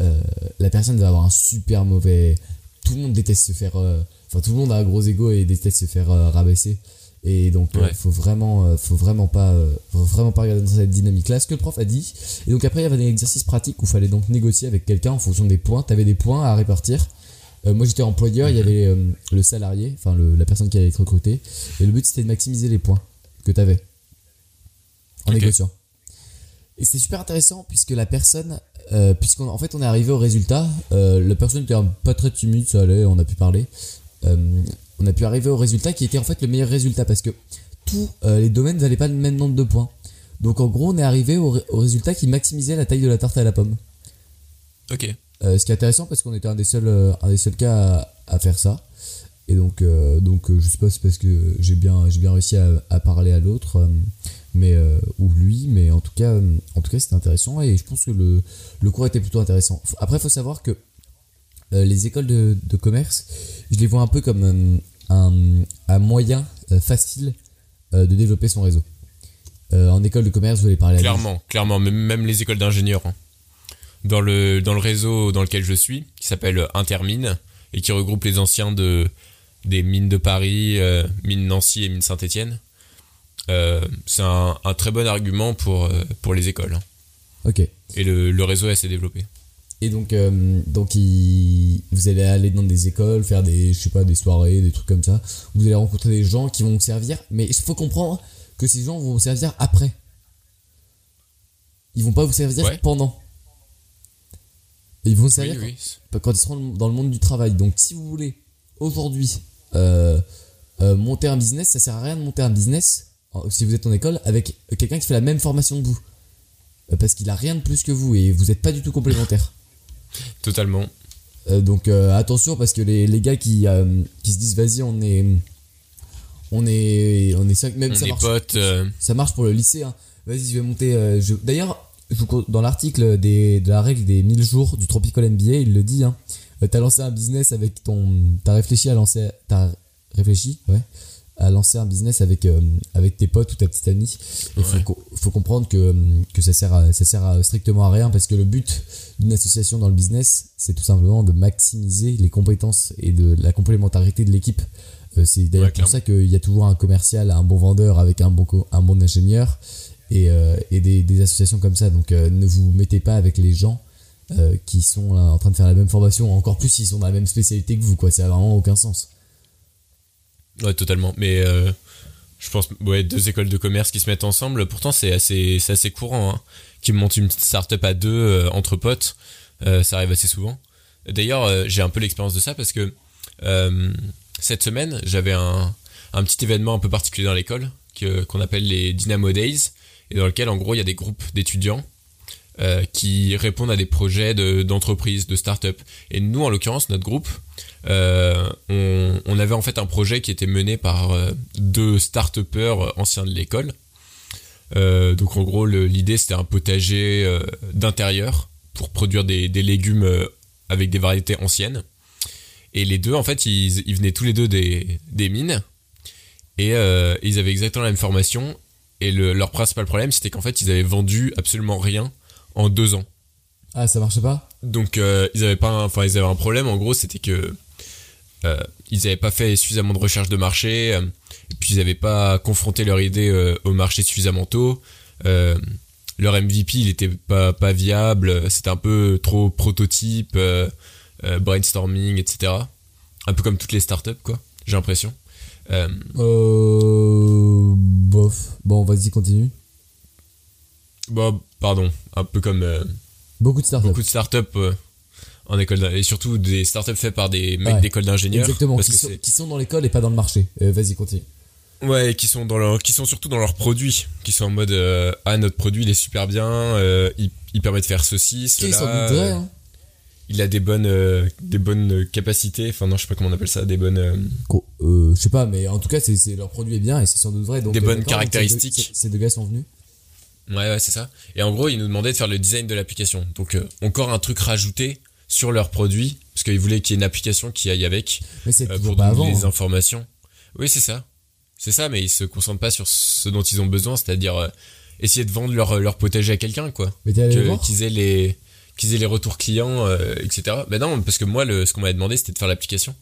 euh, la personne va avoir un super mauvais. Tout le monde déteste se faire. euh, Enfin, tout le monde a un gros ego et déteste se faire euh, rabaisser. Et donc, euh, Ouais. faut vraiment, euh, faut vraiment pas, euh, faut vraiment pas regarder dans cette dynamique-là. Ce que le prof a dit. Et donc après, il y avait des exercices pratiques où il fallait donc négocier avec quelqu'un en fonction des points. T'avais des points à répartir. Euh, moi, j'étais employeur. Il y avait euh, le salarié, enfin la personne qui allait être recrutée. Et le but, c'était de maximiser les points que t'avais en négociant. Et c'était super intéressant puisque la personne, euh, puisqu'en en fait on est arrivé au résultat, euh, la personne était pas très timide, ça allait, on a pu parler. On a pu arriver au résultat qui était en fait le meilleur résultat parce que tous euh, les domaines n'avaient pas le même nombre de points. Donc en gros on est arrivé au, ré- au résultat qui maximisait la taille de la tarte à la pomme. Ok. Euh, ce qui est intéressant parce qu'on était un des seuls, euh, un des seuls cas à, à faire ça. Et donc, donc je sais pas si c'est parce que j'ai bien, bien réussi à, à parler à l'autre, mais euh, ou lui, mais en tout cas, en tout cas, c'était intéressant et je pense que le, le cours était plutôt intéressant. Après, il faut savoir que euh, les écoles de, de commerce, je les vois un peu comme un, un moyen euh, facile euh, de développer son réseau. Euh, en école de commerce, vous allez parler à des- Clairement, clairement, même, les écoles d'ingénieurs. hein. Dans le, dans le réseau dans lequel je suis, qui s'appelle Intermine, et qui regroupe les anciens de, des mines de Paris, euh, mines Nancy et mines Saint-Etienne, c'est un, un très bon argument pour, euh, pour les écoles. hein. Ok. Et le, le réseau est assez développé. Et donc, euh, donc il- vous allez aller dans des écoles, faire des, je sais pas, des soirées, des trucs comme ça. Vous allez rencontrer des gens qui vont vous servir, mais il faut comprendre que ces gens vont vous servir après. Ils vont pas vous servir Ouais. pendant. Ils vont vous servir oui. quand, quand ils seront dans le monde du travail. Donc, si vous voulez aujourd'hui euh, euh, monter un business, ça sert à rien de monter un business si vous êtes en école avec quelqu'un qui fait la même formation que vous, parce qu'il a rien de plus que vous et vous n'êtes pas du tout complémentaires. Totalement. Euh, donc euh, attention parce que les, les gars qui, euh, qui se disent vas-y on est on est on est cinq même On ça est marche, potes. ça marche pour le lycée hein. vas-y je vais monter je... d'ailleurs dans l'article des, de la règle des 1000 jours du Tropical MBA il le dit hein. T'as lancé un business avec ton t'as réfléchi à lancer t'as réfléchi ouais à lancer un business avec euh, avec tes potes ou ta petite amie. Il faut, Ouais. co- faut comprendre que que ça sert à, ça sert à strictement à rien parce que le but d'une association dans le business c'est tout simplement de maximiser les compétences et de la complémentarité de l'équipe. Euh, c'est d'ailleurs Ouais, pour ça qu'il y a toujours un commercial un bon vendeur avec un bon un bon ingénieur et, euh, et des, des associations comme ça. Donc euh, ne vous mettez pas avec les gens euh, qui sont là, en train de faire la même formation encore plus s'ils sont dans la même spécialité que vous quoi. Ça a vraiment aucun sens Ouais, totalement. Mais euh, je pense, ouais, deux écoles de commerce qui se mettent ensemble. Pourtant, c'est assez, assez courant, hein, qui montent une petite start-up à deux euh, entre potes. Euh, ça arrive assez souvent. D'ailleurs, j'ai un peu l'expérience de ça parce que cette semaine, j'avais un, un petit événement un peu particulier dans l'école que qu'on appelle les Dynamo Days et dans lequel, en gros, il y a des groupes d'étudiants qui répondent à des projets de- d'entreprise, de, start-up. Et nous, en l'occurrence, notre groupe, on, on avait en fait un projet qui était mené par euh, deux start-upers anciens de l'école. Euh, donc en gros, l'idée c'était un potager euh, d'intérieur pour produire des, des légumes euh, avec des variétés anciennes. Et les deux, en fait, ils, ils venaient tous les deux des, des mines et euh, ils avaient exactement la même formation. Et le- leur principal problème, c'était qu'en fait, ils avaient vendu absolument rien en deux ans. ah ça marche pas? Donc euh, ils avaient pas, enfin ils avaient un problème. En gros, c'était que euh, ils avaient pas fait suffisamment de recherche de marché, euh, et puis ils avaient pas confronté leur idée euh, au marché suffisamment tôt. Euh, leur MVP, il était pas pas viable. C'était un peu trop prototype, euh, euh, brainstorming, etc. Un peu comme toutes les startups, quoi. J'ai l'impression. Euh, euh bof bon vas-y continue bon, pardon, un peu comme euh, beaucoup de startups beaucoup de startups euh, en école et surtout des startups faites par des mecs Ouais. d'école d'ingénieurs. exactement parce qui que sont, qui sont dans l'école et pas dans le marché Euh, vas-y continue Ouais, qui sont dans leur, qui sont surtout dans leurs produits, qui sont en mode euh, ah notre produit il est super bien, euh, il, il permet de faire ceci, cela. vrai, hein. il a des bonnes, euh, des bonnes capacités. Enfin non, je sais pas comment on appelle ça, des bonnes. euh, euh, je sais pas, mais en tout cas, c'est, leur produit est bien et c'est sans doute vrai. Donc, Des bonnes d'accord, donc ces deux- caractéristiques. Ces ces deux gars sont venus. Ouais, ouais, c'est ça. Et en gros, ils nous demandaient de faire le design de l'application. Donc euh, encore un truc rajouté sur leur produit, parce qu'ils voulaient qu'il y ait une application qui aille avec Mais euh, pour donner avant. les hein. informations. Oui, c'est ça. C'est ça, mais ils se concentrent pas sur ce dont ils ont besoin, c'est-à-dire euh, essayer de vendre leur, leur potager à quelqu'un, quoi. Mais Que- qu'ils aient les qu'ils aient les retours clients, euh, etc. Ben non, parce que moi, le, ce qu'on m'avait demandé, c'était de faire l'application.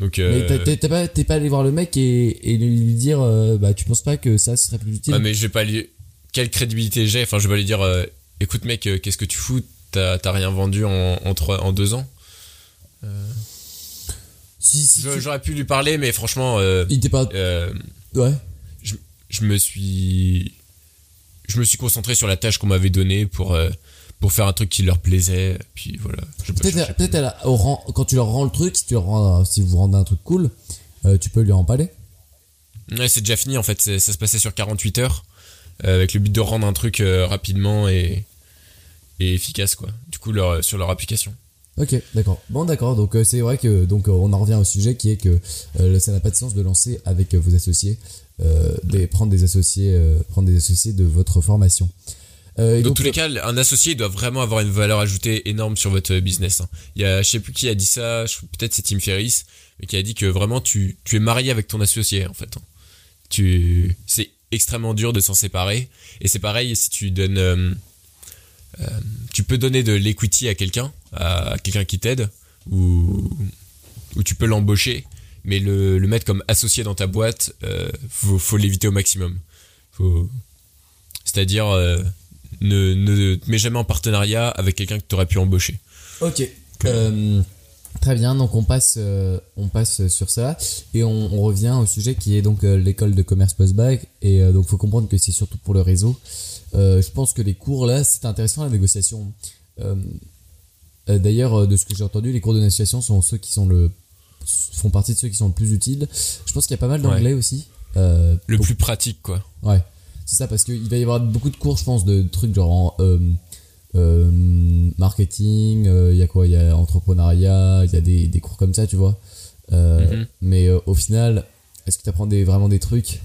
Donc, Mais euh, t'es t'es pas, t'es pas allé voir le mec et, et lui dire, euh, bah, tu penses pas que ça serait plus utile? Ah, mais je vais pas lui... Quelle crédibilité j'ai? Enfin, je vais pas lui dire, écoute mec, qu'est-ce que tu fous? T'as rien vendu en, en, trois, en deux ans Si, si, Je- tu- J'aurais pu lui parler, mais franchement, euh, Il était pas. euh, Ouais. je me suis je me suis concentré sur la tâche qu'on m'avait donnée pour euh, pour faire un truc qui leur plaisait puis voilà je Peut-être, rang- quand tu leur rends le truc, si tu leur rends, si vous rendez un truc cool, euh, tu peux lui en parler. ouais c'est déjà fini en fait ça se passait sur 48 heures euh, avec le but de rendre un truc euh, rapidement et et efficace quoi du coup leur, sur leur application Ok, d'accord. Bon, d'accord. Donc euh, c'est vrai que donc euh, on en revient au sujet qui est que euh, ça n'a pas de sens de lancer avec vos associés, des, prendre des associés, prendre des associés de votre formation. Dans donc, tous les cas un associé doit vraiment avoir une valeur ajoutée énorme sur votre business hein. il y a je sais plus qui a dit ça peut-être c'est Tim Ferriss mais qui a dit que vraiment tu tu es marié avec ton associé en fait hein. tu c'est extrêmement dur de s'en séparer et c'est pareil si tu donnes tu peux donner de l'equity à quelqu'un à quelqu'un qui t'aide ou ou tu peux l'embaucher mais le, le mettre comme associé dans ta boîte euh, faut, faut l'éviter au maximum faut c'est-à-dire euh, ne, ne te mets jamais en partenariat avec quelqu'un que tu aurais pu embaucher Ok. Euh, très bien. Donc on passe, euh, on passe sur ça et on, on revient au sujet qui est donc euh, l'école de commerce post-bac. Et euh, donc faut comprendre que c'est surtout pour le réseau. Euh, je pense que les cours là, c'est intéressant la négociation. Euh, euh, D'ailleurs, de ce que j'ai entendu, les cours de négociation sont ceux qui sont le font partie de ceux qui sont le plus utiles. Je pense qu'il y a pas mal d'anglais aussi. Euh, le pour- plus pratique quoi Ouais, c'est ça parce qu'il va y avoir beaucoup de cours, je pense, de trucs genre en, marketing, il y a quoi Il y a entrepreneuriat, il y a des, des cours comme ça, tu vois. Mhm. Mais au final, est-ce que tu apprends des, vraiment des trucs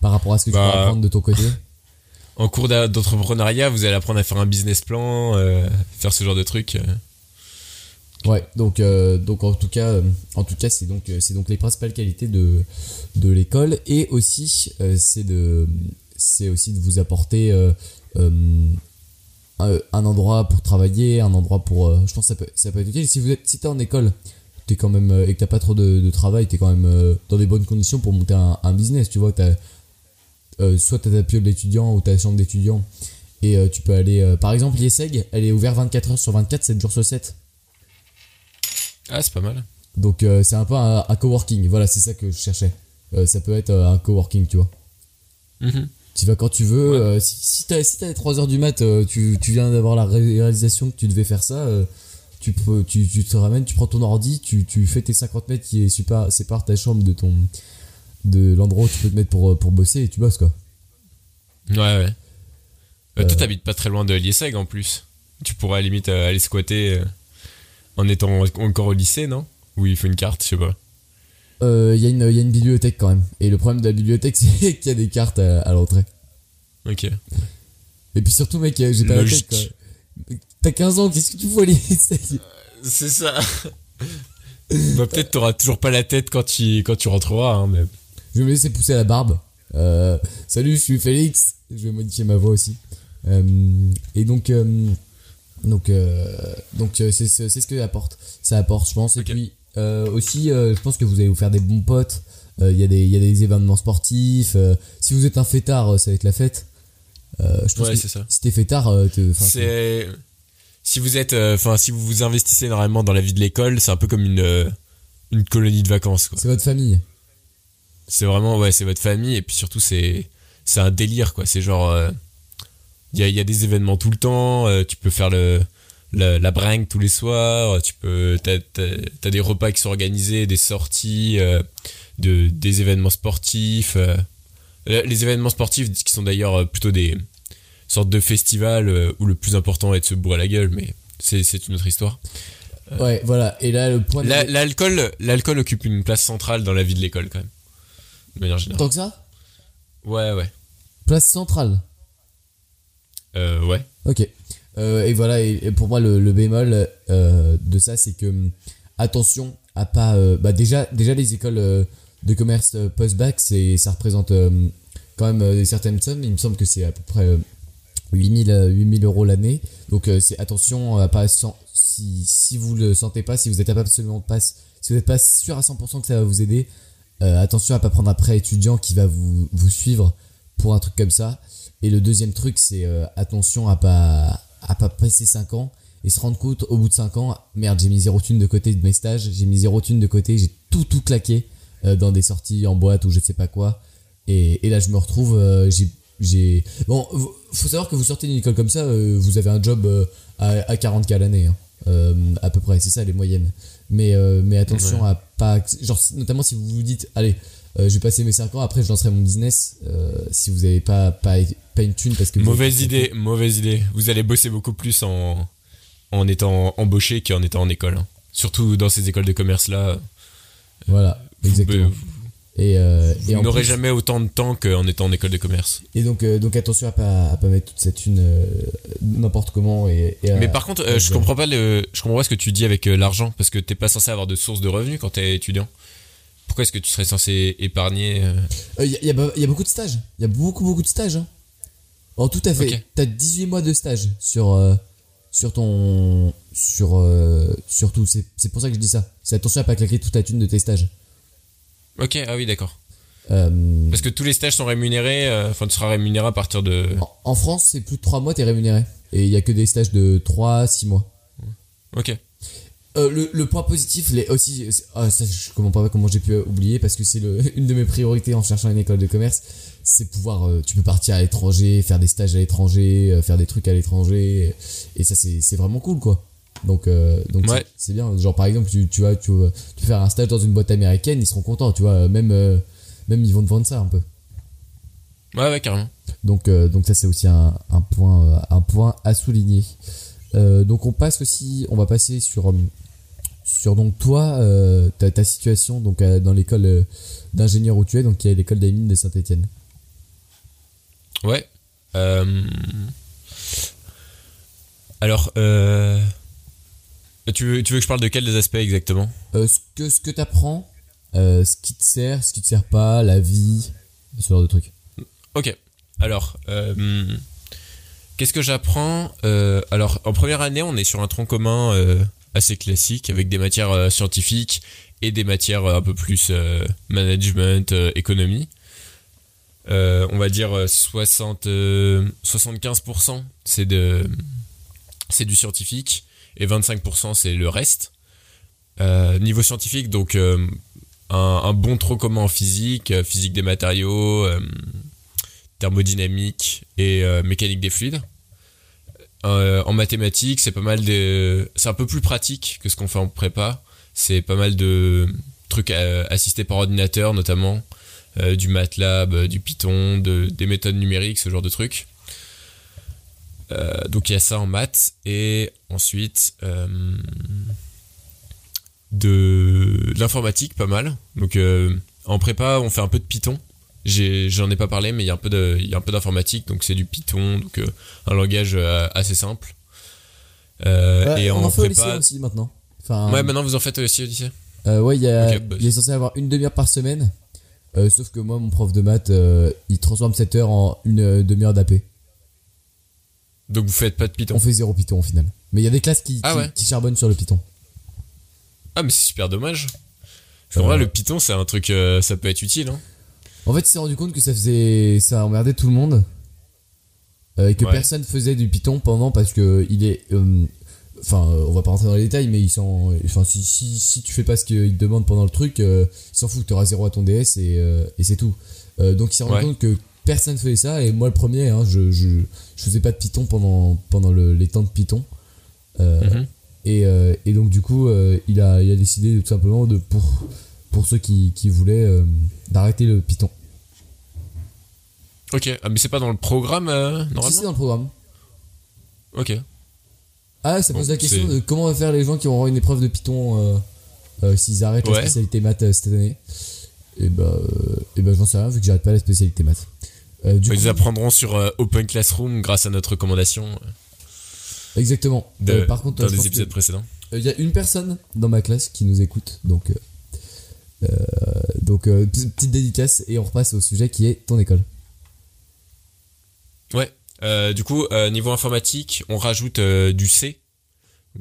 par rapport à ce que tu Bah, peux apprendre de ton côté? En cours d'entrepreneuriat vous allez apprendre à faire un business plan euh, faire ce genre de trucs euh. Ouais, donc euh, donc en tout cas, en tout cas, c'est donc c'est donc les principales qualités de de l'école et aussi c'est de c'est aussi de vous apporter un, endroit pour travailler, un endroit pour je pense que ça peut ça peut être utile si vous êtes si t'es en école, t'es quand même et que t'as pas trop de, travail, t'es quand même dans des bonnes conditions pour monter un, un business, tu vois, t'as soit t'as ta piole d'étudiant ou ta chambre d'étudiant et euh, tu peux aller euh, par exemple l'IESEG, elle est ouverte 24 heures sur 24, 7 jours sur 7. ah c'est pas mal Donc euh, c'est un peu un, un coworking, voilà, c'est ça que je cherchais. Euh, ça peut être euh, un coworking, tu vois. Mhm. Tu vas quand tu veux, Ouais. euh, si, si t'as si t'as les 3 heures du mat, euh, tu, tu viens d'avoir la ré- réalisation que tu devais faire ça, euh, tu, peux, tu, tu te ramènes, tu prends ton ordi, tu, tu fais tes 50 mètres qui est super, sépare ta chambre de ton de l'endroit où tu peux te mettre pour, euh, pour bosser et tu bosses quoi. ouais ouais Euh, Euh. toi t'habites pas très loin de l'IESEG en plus tu pourrais à la limite euh, aller squatter euh, en étant encore au lycée non? Ou il faut une carte je sais pas Euh, Il y, a une- il y a une bibliothèque quand même. Et le problème de la bibliothèque, c'est qu'il y a des cartes à, à l'entrée. ok Et puis surtout, mec, euh, j'ai pas la tête quoi. T'as 15 ans, qu'est-ce que tu fous aller c'est ça bah, peut-être t'auras toujours pas la tête quand tu quand tu rentreras hein, mais Je vais me laisser pousser la barbe. Euh, salut, je suis Félix. Je vais modifier ma voix aussi. Euh, et donc, euh, donc, donc c'est ce que ça apporte. Ça apporte, je pense. Et puis aussi, je pense que vous allez vous faire des bons potes. Il y a des, il y a des événements sportifs. Si vous êtes un fêtard, ça va être la fête. Je pense ouais que c'est ça si t'es fêtard, si vous êtes enfin si vous vous investissez énormément dans la vie de l'école c'est un peu comme une une colonie de vacances c'est votre famille. C'est vraiment ouais c'est votre famille et puis surtout c'est c'est un délire quoi c'est genre euh, il y, a, y a des événements tout le temps euh, tu peux faire le la, la bringue tous les soirs tu peux t'as t'as des repas qui sont organisés des sorties euh, de, des événements sportifs. les événements sportifs qui sont d'ailleurs plutôt des sortes de festivals où le plus important est de se bourrer la gueule, mais c'est c'est une autre histoire. Ouais, voilà. Et là, le point. L'alcool occupe une place centrale dans la vie de l'école quand même. De manière générale. Tant que ça Ouais, ouais. Place centrale. Euh, ouais. Ok. Euh, et voilà, et, et pour moi, le, le bémol euh, de ça, c'est que hum, attention à pas. bah déjà, déjà les écoles de commerce post-bac, ça représente quand même des certaines sommes. Il me semble que c'est à peu près euh, 8000, euh, 8000 euros l'année. Donc c'est attention à pas. sans- si, si vous le sentez pas, si vous êtes absolument pas. Si vous n'êtes pas sûr à 100% que ça va vous aider, euh, attention à pas prendre un prêt étudiant qui va vous, suivre pour un truc comme ça. Et le deuxième truc, c'est euh, attention à pas à pas passer 5 ans et se rendre compte au bout de 5 ans, merde, j'ai mis zéro thune de côté de mes stages, j'ai mis zéro thune de côté, j'ai tout tout claqué euh, dans des sorties en boîte ou je sais pas quoi. Et, là, je me retrouve, j'ai j'ai bon, faut savoir que vous sortez d'une école comme ça, vous avez un job à, à 40 k l'année, hein, à peu près, c'est ça les moyennes. Mais euh, mais attention à pas, genre notamment si vous vous dites, allez, euh, je vais passer mes 5 ans, après je lancerai mon business. euh, si vous avez pas, pas, pas une thune parce que. Mauvaise idée, mauvaise idée. Vous allez bosser beaucoup plus en, en étant embauché qu'en étant en école. hein. Surtout dans ces écoles de commerce là. Voilà, Vous, exactement. Et, euh, et n'aurez plus- jamais autant de temps qu'en étant en école de commerce. Et donc, euh, donc attention à pas, à pas mettre toute cette thune euh, n'importe comment. Et, et à- Mais par contre, euh, je comprends pas le, je comprends pas ce que tu dis avec l'argent parce que t'es pas censé avoir de source de revenus quand t'es étudiant. Pourquoi est-ce que tu serais censé épargner Il y, a- y a, y a beaucoup de stages. Il y a beaucoup, beaucoup de stages. Hein. Oh, tout à fait. Ok. T'as 18 mois de stage sur, sur ton. Sur, sur tout. C'est c'est pour ça que je dis ça. C'est attention à pas claquer toute la thune de tes stages. Ok, ah oui, d'accord. Euh, Parce que tous les stages sont rémunérés. euh, Enfin, tu seras rémunéré à partir de. en, France, c'est plus de 3 mois, t'es rémunéré. Et il y a que des stages de 3 6 mois. Ok. Euh, le, le point positif, les aussi, ah, ça, je comprends pas comment j'ai pu oublier parce que c'est une de mes priorités en cherchant une école de commerce, c'est pouvoir, euh, tu peux partir à l'étranger, faire des stages à l'étranger, euh, faire des trucs à l'étranger, et, et ça c'est vraiment cool quoi. Donc euh, donc Ouais. c'est- bien. Genre par exemple, tu tu vois, tu, faire un stage dans une boîte américaine, ils seront contents, tu vois, même euh, même ils vont te vendre ça un peu. Ouais, ouais, carrément. Donc, euh, donc ça c'est aussi un, un point, un point à souligner. Donc on passe aussi, on va passer sur, sur donc toi, ta, ta situation donc dans l'école d'ingénieur où tu es, donc qui est l'école des mines de Saint-Étienne. Ouais. Alors, euh... tu, veux, tu veux que je parle de quel des aspects exactement? Euh, ce que ce que t'apprends, euh, ce qui te sert, ce qui te sert pas, la vie, ce genre de trucs. Ok. Alors, euh, qu'est-ce que j'apprends? Alors, en première année, on est sur un tronc commun assez classique avec des matières scientifiques et des matières un peu plus management, économie. On va dire euh, 60, euh, 75% c'est de c'est du scientifique et 25% c'est le reste. Euh, niveau scientifique, donc euh, un, bon tronc commun en physique, euh, physique des matériaux, thermodynamique et mécanique des fluides. En mathématiques, c'est pas mal de, c'est un peu plus pratique que ce qu'on fait en prépa. C'est pas mal de trucs assistés par ordinateur, notamment du MATLAB, du Python, de, des méthodes numériques, ce genre de trucs. Euh, donc il y a ça en maths et ensuite euh, de, de l'informatique, pas mal. Donc euh, en prépa, on fait un peu de Python. J'en ai, pas parlé, mais il y a un peu de, il y a un peu d'informatique, donc c'est du Python, donc un langage assez simple. Euh, et on en en fait au lycée aussi maintenant. Enfin, ouais, maintenant vous en faites aussi au lycée. Euh, ouais, il y a, Ok, bah, il est censé avoir une demi-heure par semaine. Euh, sauf que moi, mon prof de maths, il transforme cette heure en une demi-heure d'AP. Donc vous faites pas de Python. On fait zéro Python au final. Mais il y a des classes qui, Ah qui, ouais. qui charbonnent sur le Python. Ah mais c'est super dommage. Parce Euh, qu'en vrai, le Python c'est un truc, euh, ça peut être utile. Hein. En fait, il s'est rendu compte que ça faisait, ça emmerdait tout le monde. Euh, et que Ouais. personne faisait du Python pendant parce que il est, euh, enfin, euh, on va pas rentrer dans les détails, mais il s'en, enfin, si, si, si tu fais pas ce qu'il te demande pendant le truc, euh, il s'en fout, tu auras zéro à ton DS et, euh, et c'est tout. Euh, donc il s'est rendu Ouais. compte que personne faisait ça et moi le premier, hein, je, je, je faisais pas de Python pendant, pendant le- les temps de Python. Euh, Mhm. et, euh, et donc du coup, euh, il, a, il a décidé tout simplement de pour pour ceux qui, qui voulaient d'arrêter le Python. Ok, ah, mais c'est pas dans le programme euh, Si c'est normalement dans le programme. Ok. Ah, ça pose Bon, la question de comment va faire les gens qui auront une épreuve de Python s'ils arrêtent la spécialité maths cette année. Et bah, et bah j'en sais rien vu que j'arrête pas la spécialité maths. Euh, du Ils coup, apprendront sur euh, Open Classroom grâce à notre recommandation euh, exactement. de, Euh, par contre, dans pense épisodes que- précédents. Il y a une personne dans ma classe qui nous écoute, donc, petite dédicace et on repasse au sujet qui est ton école. Ouais. Du coup, niveau informatique, on rajoute du C,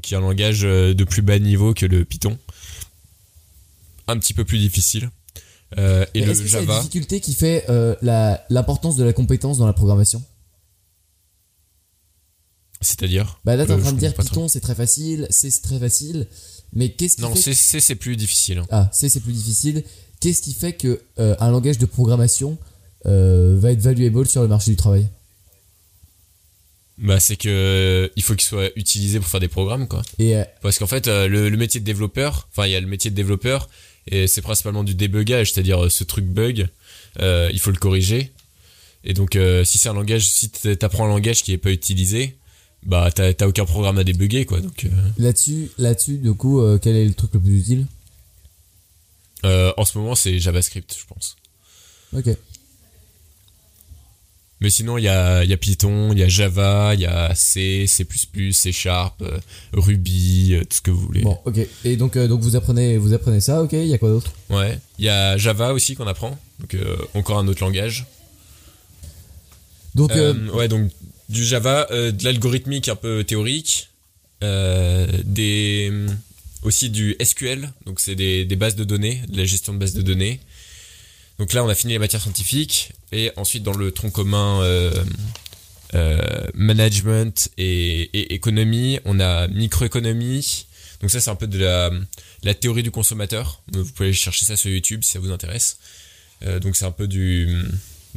qui est un langage de plus bas niveau que le Python. Un petit peu plus difficile. Euh, et le Est-ce que c'est la Java, difficulté qui fait euh, la- l'importance de la compétence dans la programmation? C'est-à-dire? Bah là t'es en Euh, train de dire trop. Python c'est très facile, C c'est très facile, mais qu'est-ce qui Non, fait C, C, c'est plus difficile. hein. Ah, C c'est plus difficile. Qu'est-ce qui fait que euh, un langage de programmation va être valuable sur le marché du travail? Bah, c'est que euh, il faut qu'il soit utilisé pour faire des programmes, quoi. Et euh, Parce qu'en fait, euh, le, le métier de développeur, enfin, il y a le métier de développeur, et c'est principalement du débugage, c'est-à-dire euh, ce truc bug, euh, il faut le corriger. Et donc, euh, si c'est un langage, si t'apprends un langage qui est pas utilisé, bah, t'as aucun programme à débugger, quoi. Donc, euh, là-dessus, là-dessus, du coup, quel est le truc le plus utile? En ce moment, c'est JavaScript, je pense. Ok. Mais sinon, il y a, il y a Python, il y a Java, il y a C, C++, C Sharp, euh, Ruby, euh, tout ce que vous voulez. Bon, ok. Et donc, euh, donc vous apprenez, vous apprenez ça, ok? Il y a quoi d'autre? Ouais. Il y a Java aussi qu'on apprend. Donc, euh, encore un autre langage. Donc, euh, ouais, donc du Java, de l'algorithmique un peu théorique, des aussi du SQL, donc c'est des, des bases de données, de la gestion de bases de données. Donc là, on a fini les matières scientifiques et ensuite dans le tronc commun euh, euh, management et, économie, on a microéconomie. Donc ça, c'est un peu de la, théorie du consommateur. Vous pouvez chercher ça sur YouTube si ça vous intéresse. Euh, donc c'est un peu du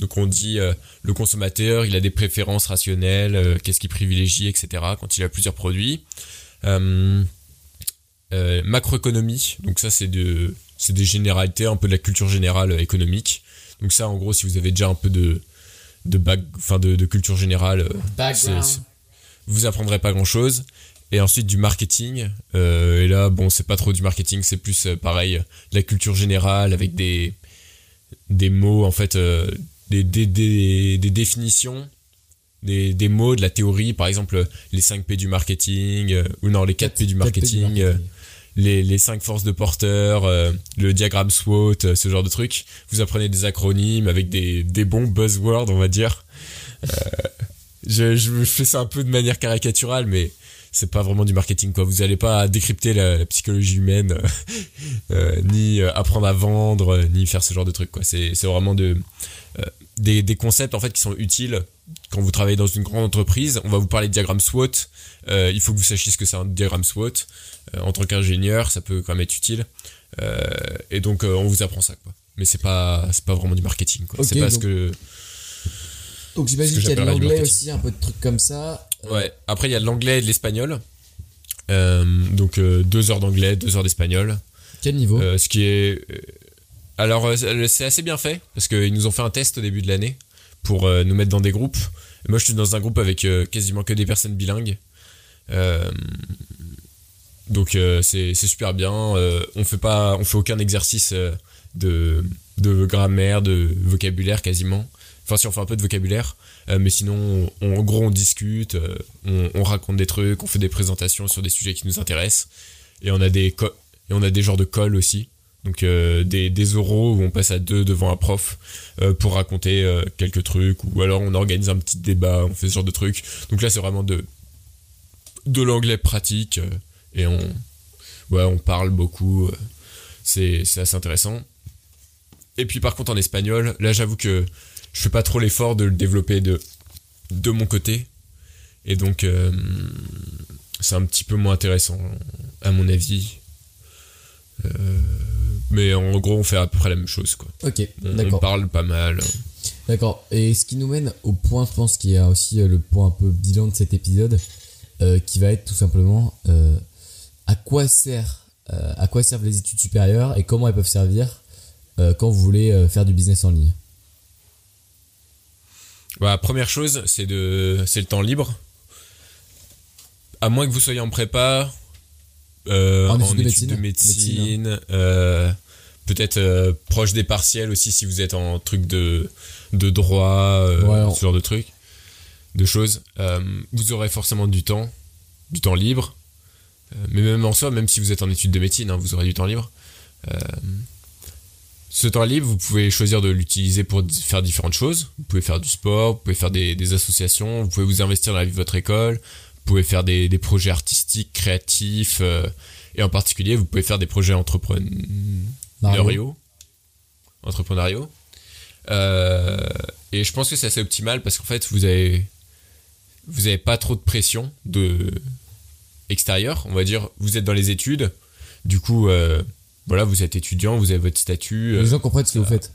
donc on dit euh, le consommateur, il a des préférences rationnelles, euh, qu'est-ce qu'il privilégie, etc. Quand il a plusieurs produits. Euh, euh, macroéconomie, donc ça c'est de, c'est des généralités, un peu de la culture générale euh, économique. Donc ça, en gros, si vous avez déjà un peu de, de bac, enfin de, de culture générale, euh, vous apprendrez pas grand chose. Et ensuite du marketing. euh, et là, bon, c'est pas trop du marketing, c'est plus euh, pareil, de la culture générale avec des des mots en fait, euh, des, des, des, des définitions, des, des mots de la théorie, par exemple les 5 P du marketing euh, ou non les 4 P du 4P marketing. Les, les cinq forces de porteur, euh, le diagramme SWOT, euh, ce genre de trucs. Vous apprenez des acronymes avec des, des bons buzzwords, on va dire. Euh, je, je fais ça un peu de manière caricaturale, mais c'est pas vraiment du marketing, quoi. Vous allez pas décrypter la, psychologie humaine, ni apprendre à vendre, ni faire ce genre de trucs, quoi. C'est, vraiment de, des, des concepts, en fait, qui sont utiles quand vous travaillez dans une grande entreprise. On va vous parler de diagramme SWOT. Il faut que vous sachiez ce que c'est un diagramme SWOT. Euh, en tant qu'ingénieur, ça peut quand même être utile. Euh, et donc, euh, on vous apprend ça, quoi. Mais c'est pas, c'est pas vraiment du marketing, quoi. C'est pas ce donc- que. Donc j'imagine ce qu'il y a de l'anglais aussi, un peu de trucs comme ça. Ouais. Après, il y a de l'anglais et de l'espagnol. Euh, donc, euh, deux heures d'anglais, deux heures d'espagnol. Quel niveau? Euh, ce qui est. Alors, c'est assez bien fait parce qu'ils nous ont fait un test au début de l'année pour nous mettre dans des groupes. Et moi, je suis dans un groupe avec quasiment que des personnes bilingues. Donc, euh, c'est super bien. Euh, on fait pas, on fait aucun exercice euh, de, grammaire, de vocabulaire quasiment. Enfin, si on fait un peu de vocabulaire, mais sinon, on- en gros, on discute, on, on raconte des trucs, on fait des présentations sur des sujets qui nous intéressent, et on a des et on a des genres de calls aussi, donc des, des oraux où on passe à deux devant un prof pour raconter quelques trucs, ou alors on organise un petit débat, on fait ce genre de trucs. Donc là, c'est vraiment de l'anglais pratique, et on ouais, on parle beaucoup, euh, c'est assez intéressant. Et puis par contre en espagnol, là j'avoue que je fais pas trop l'effort de le développer de, de mon côté. Et donc, euh, c'est un petit peu moins intéressant, à mon avis. Euh, mais en gros, on fait à peu près la même chose, quoi. Ok, On, parle pas mal. D'accord. Et ce qui nous mène au point, je pense, qui est aussi le point un peu bilan de cet épisode, euh, qui va être tout simplement à quoi sert euh, à quoi servent les études supérieures et comment elles peuvent servir euh, quand vous voulez euh, faire du business en ligne? Bah, première chose, c'est de, c'est le temps libre. À moins que vous soyez en prépa, euh, En en, études de médecine. médecine, euh, peut-être proche des partiels aussi si vous êtes en truc de, de droit, Ouais, on- ce genre de trucs, de choses. Vous aurez forcément du temps, du temps libre. Euh, mais même en soi, même si vous êtes en études de médecine, hein, vous aurez du temps libre. Euh, ce temps libre, vous pouvez choisir de l'utiliser pour faire différentes choses. Vous pouvez faire du sport, vous pouvez faire des, associations, vous pouvez vous investir dans la vie de votre école, vous pouvez faire des, projets artistiques, créatifs, euh, et en particulier, vous pouvez faire des projets entrepreneuriaux. Entrepreneuriaux. Et je pense que c'est assez optimal parce qu'en fait, vous avez, vous avez pas trop de pression de extérieure. On va dire, vous êtes dans les études. Du coup, euh, voilà, vous êtes étudiant, vous avez votre statut. euh, Les gens comprennent ce que vous faites.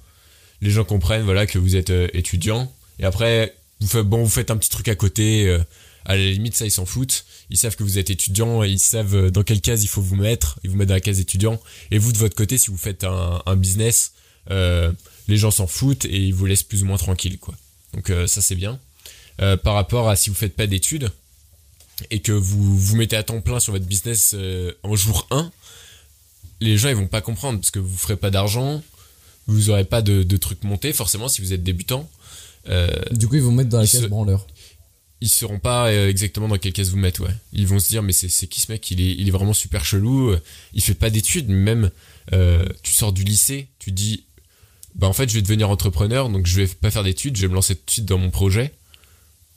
les gens comprennent voilà que vous êtes euh, étudiant et après vous faites bon vous faites un petit truc à côté euh, à la limite ça ils s'en foutent ils savent que vous êtes étudiant et ils savent euh, dans quelle case il faut vous mettre ils vous mettent dans la case étudiant et vous de votre côté si vous faites un, un business euh, les gens s'en foutent et ils vous laissent plus ou moins tranquille quoi donc euh, ça c'est bien Euh, par rapport à si vous faites pas d'études et que vous vous mettez à temps plein sur votre business euh, en jour 1 les gens ils vont pas comprendre parce que vous ferez pas d'argent vous aurez pas de, de trucs montés forcément si vous êtes débutant. Euh, Du coup, ils vont mettre dans la case se- branleur. ils sauront pas euh, exactement dans quelle case vous mettre ouais. Ils vont se dire mais c'est qui ce mec? Il est il est vraiment super chelou il fait pas d'études même tu sors du lycée tu dis bah en fait je vais devenir entrepreneur donc je vais pas faire d'études je vais me lancer tout de suite dans mon projet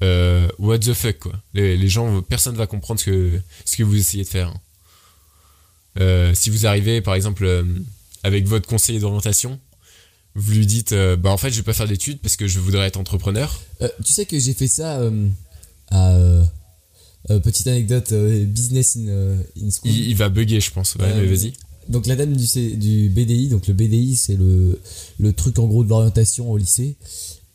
euh, what the fuck quoi les, les gens personne va comprendre ce que ce que vous essayez de faire Euh, si vous arrivez par exemple euh, avec votre conseiller d'orientation vous lui dites bah en fait je vais pas faire d'études parce que je voudrais être entrepreneur tu sais que j'ai fait ça à. petite anecdote, business in, in school. il, il va bugger je pense ouais mais vas-y Donc la dame du, du BDI, donc le BDI c'est le, le truc en gros de l'orientation au lycée.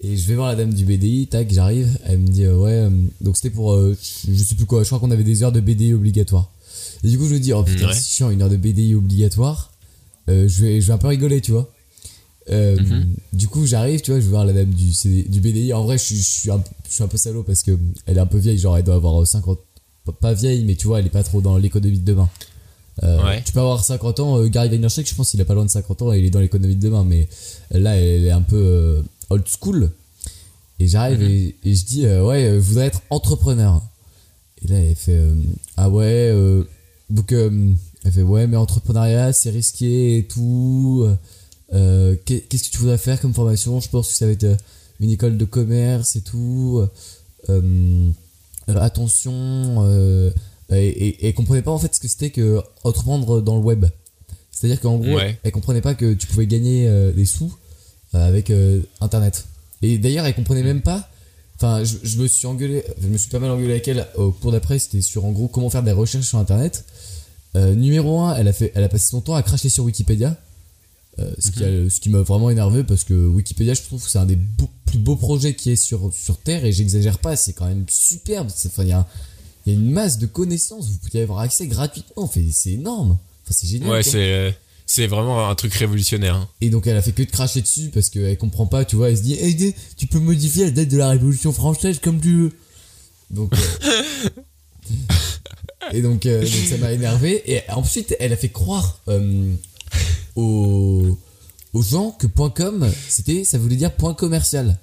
Et je vais voir la dame du BDI, tac, j'arrive, elle me dit euh, ouais, euh, donc c'était pour, euh, je sais plus quoi, je crois qu'on avait des heures de BDI obligatoires. Et du coup je me dis oh putain Ouais. c'est chiant une heure de BDI obligatoire, Euh, je vais je vais un peu rigoler tu vois. Mhm. Du coup j'arrive tu vois, je vais voir la dame du, CD du BDI, en vrai je suis, je, suis un, je suis un peu salaud parce que elle est un peu vieille, genre elle doit avoir 50, pas- pas vieille mais tu vois elle est pas trop dans l'économie de demain. Euh, Ouais. Tu peux avoir 50 ans, euh, Gary Vaynerchuk, je pense qu'il a pas loin de 50 ans et il est dans l'économie de demain, mais là, elle est un peu euh, old school. Et j'arrive Mhm. et, et je dis, euh, ouais, euh, je voudrais être entrepreneur. Et là, elle fait, euh, ah ouais, euh, donc, elle fait, ouais, mais entrepreneuriat, c'est risqué et tout. Qu'est- Qu'est-ce que tu voudrais faire comme formation? Je pense que ça va être une école de commerce et tout. Attention. Et, et, comprenait pas en fait ce que c'était que entreprendre dans le web. C'est-à-dire qu'en gros, Ouais. elle comprenait pas que tu pouvais gagner des sous avec euh, Internet. Et d'ailleurs, elle comprenait même pas. Enfin, je, je me suis engueulé, je me suis pas mal engueulé avec elle au cours d'après. C'était sur en gros comment faire des recherches sur Internet. Euh, numéro 1, elle a fait, elle a passé son temps à cracher sur Wikipédia. Euh, ce qui a- ce qui m'a vraiment énervé parce que Wikipédia, je trouve que c'est un des beaux- plus beaux projets qui est sur, sur Terre et j'exagère pas, c'est quand même superbe. Il y y a une masse de connaissances, vous pouvez y avoir accès gratuitement, c'est énorme. Enfin, c'est génial. Ouais, c'est euh, c'est vraiment un truc révolutionnaire. hein. Et donc elle a fait que de cracher dessus parce qu'elle comprend pas, tu vois, elle se dit, tu peux modifier la date de la Révolution française comme tu veux. Donc, euh, et donc, euh, donc ça m'a énervé. Et ensuite, elle a fait croire euh, aux, aux gens que .com, c'était, ça voulait dire point commercial.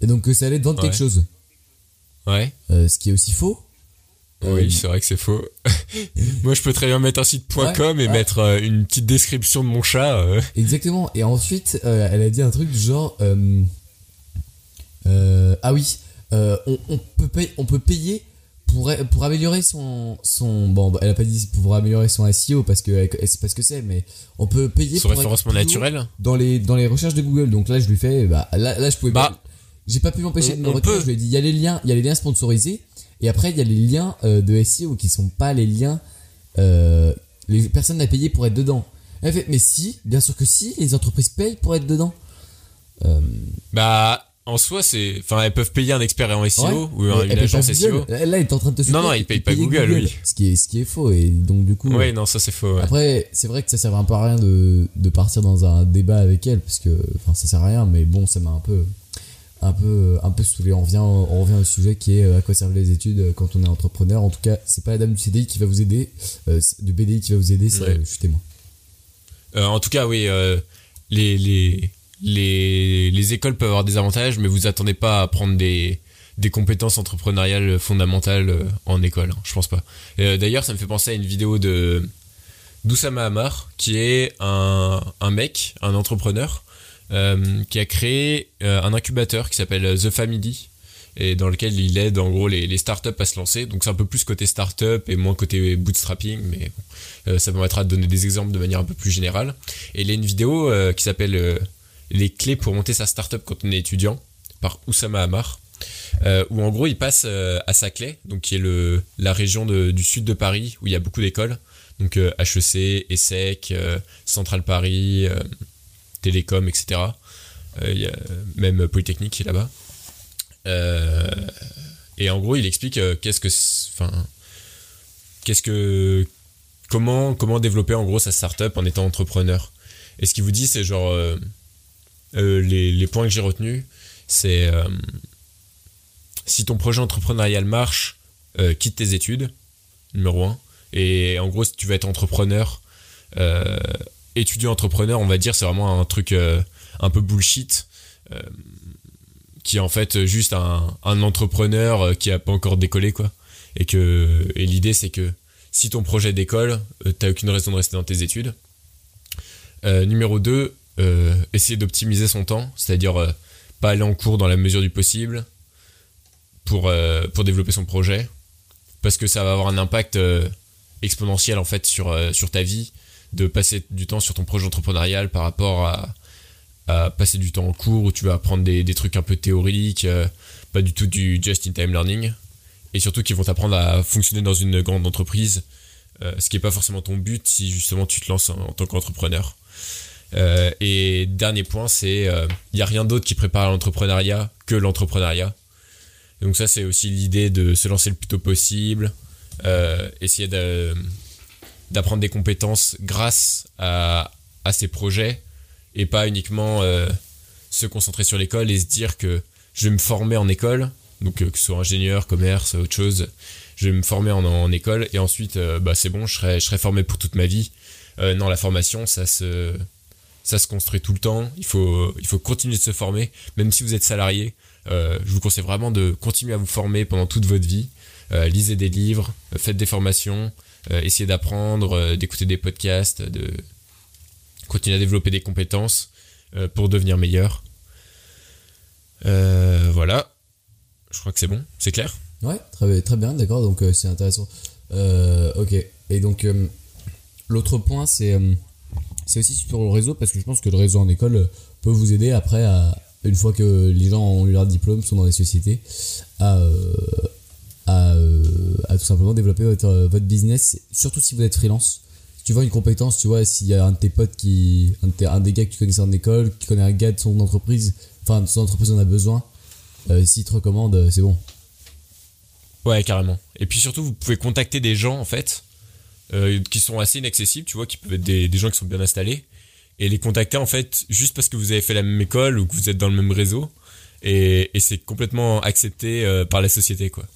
Et donc que ça allait vendre Ouais. quelque chose. Ouais. Ce qui est aussi faux. Oui, c'est vrai que c'est faux. Moi, je peux très bien mettre un site Ouais, et ouais. mettre euh, une petite description de mon chat. euh. Exactement. Et ensuite, euh, elle a dit un truc du genre Ah oui, on, on peut payer, on peut payer pour, pour améliorer son, son. Bon, bah, elle a pas dit pour améliorer son SEO parce que elle, elle sait pas ce que c'est, mais on peut payer Son pour référencement naturel. dans les, dans les recherches de Google. Donc là, je lui fais Bah, là, là je pouvais Bah, pas. J'ai pas pu m'empêcher de me retenir. peut. Je lui ai dit Il y a les liens, il y a les liens sponsorisés. Et après, il y a les liens euh, de SEO qui sont pas les liens. Euh, les personnes à payer pour être dedans. Elle fait, mais si, bien sûr que si, les entreprises payent pour être dedans. Euh, Bah, en soi, c'est, enfin, elles peuvent payer un expert en SEO Ouais, ou une agence SEO. Google. Là, il est en train de te Non, non, soutenir il paye et pas payer Google, oui. Ce qui est, ce qui est faux. Et donc, du coup. Ouais, non, ça c'est faux. ouais. Après, c'est vrai que ça servait un peu à rien de, de partir dans un débat avec elle, parce que, enfin, ça sert à rien, mais bon, ça m'a un peu, un peu, un peu saoulé. On revient, on revient au sujet qui est euh, à quoi servent les études euh, quand on est entrepreneur. En tout cas, c'est pas la dame du CDI qui va vous aider, euh, du BDI qui va vous aider, c'est, Ouais. euh, je suis témoin. Euh, en tout cas, oui, euh, les, les, les, les écoles peuvent avoir des avantages, mais vous attendez pas à prendre des, des compétences entrepreneuriales fondamentales euh, en école, hein, je pense pas. Euh, D'ailleurs, ça me fait penser à une vidéo de d'Oussama Hamar, qui est un, un mec, un entrepreneur, euh, qui a créé euh, un incubateur qui s'appelle The Family, et dans lequel il aide en gros les, startups à se lancer. Donc c'est un peu plus côté startup et moins côté bootstrapping, mais euh, ça permettra de donner des exemples de manière un peu plus générale. Et il y a une vidéo euh, qui s'appelle euh, Les clés pour monter sa startup quand on est étudiant par Oussama Hamar. Euh, où en gros il passe euh, à Saclay, donc qui est le, la région du sud de Paris où il y a beaucoup d'écoles, donc euh, HEC, ESSEC, euh, Centrale Paris, euh, Télécom, etc. Euh, y a même Polytechnique qui est là-bas. Euh, et en gros il explique euh, qu'est-ce que, enfin, qu'est-ce que, comment, comment développer en gros sa startup en étant entrepreneur. Et ce qu'il vous dit c'est genre les, points que j'ai retenus, c'est si ton projet entrepreneurial marche, quitte tes études, numéro un. Et en gros, si tu veux être entrepreneur, étudiant entrepreneur, on va dire, c'est vraiment un truc euh, un peu bullshit, euh, qui est en fait juste un, entrepreneur euh, qui a pas encore décollé, quoi. Et l'idée, c'est que si ton projet décolle, euh, t'as aucune raison de rester dans tes études. Numéro 2, essayer d'optimiser son temps, c'est-à-dire pas aller en cours dans la mesure du possible pour, développer son projet, parce que ça va avoir un impact exponentiel en fait sur ta vie, de passer du temps sur ton projet entrepreneurial par rapport à, passer du temps en cours où tu vas apprendre des, trucs un peu théoriques, euh, pas du tout du just-in-time learning, et surtout qui vont t'apprendre à fonctionner dans une grande entreprise, euh, ce qui n'est pas forcément ton but si justement tu te lances en, tant qu'entrepreneur. Euh, et dernier point, c'est il n'y a rien d'autre qui prépare l'entrepreneuriat que l'entrepreneuriat. Donc ça, c'est aussi l'idée de se lancer le plus tôt possible, essayer de- d'apprendre des compétences grâce à, à ces projets et pas uniquement euh, se concentrer sur l'école et se dire que je vais me former en école, donc euh, que ce soit ingénieur, commerce, autre chose, je vais me former en, en école et ensuite, euh, bah, c'est bon, je serai, je serai formé pour toute ma vie. Non, la formation, ça se, ça se construit tout le temps. Il faut, il faut continuer de se former, même si vous êtes salarié. Je vous conseille vraiment de continuer à vous former pendant toute votre vie. Lisez des livres, faites des formations, euh, essayez d'apprendre, euh, d'écouter des podcasts, de continuer à développer des compétences euh, pour devenir meilleur. Voilà. Je crois que c'est bon, c'est clair? Ouais, très, très bien, d'accord, donc c'est intéressant. Ok, et donc l'autre point, c'est aussi sur le réseau, parce que je pense que le réseau en école peut vous aider après, une fois que les gens ont eu leur diplôme, sont dans les sociétés, à, à, à tout simplement développer votre, euh, votre business, surtout si vous êtes freelance. Si tu vois une compétence, tu vois, s'il y a un de tes potes qui. Un, des gars que tu connaissais en école, qui connaît un gars de son entreprise, enfin, son entreprise en a besoin, euh, s'il te recommande, euh, c'est bon. Ouais, carrément. Et puis surtout, vous pouvez contacter des gens, en fait, euh, qui sont assez inaccessibles, tu vois, qui peuvent être des, gens qui sont bien installés, et les contacter, en fait, juste parce que vous avez fait la même école ou que vous êtes dans le même réseau, et, c'est complètement accepté euh, par la société, quoi.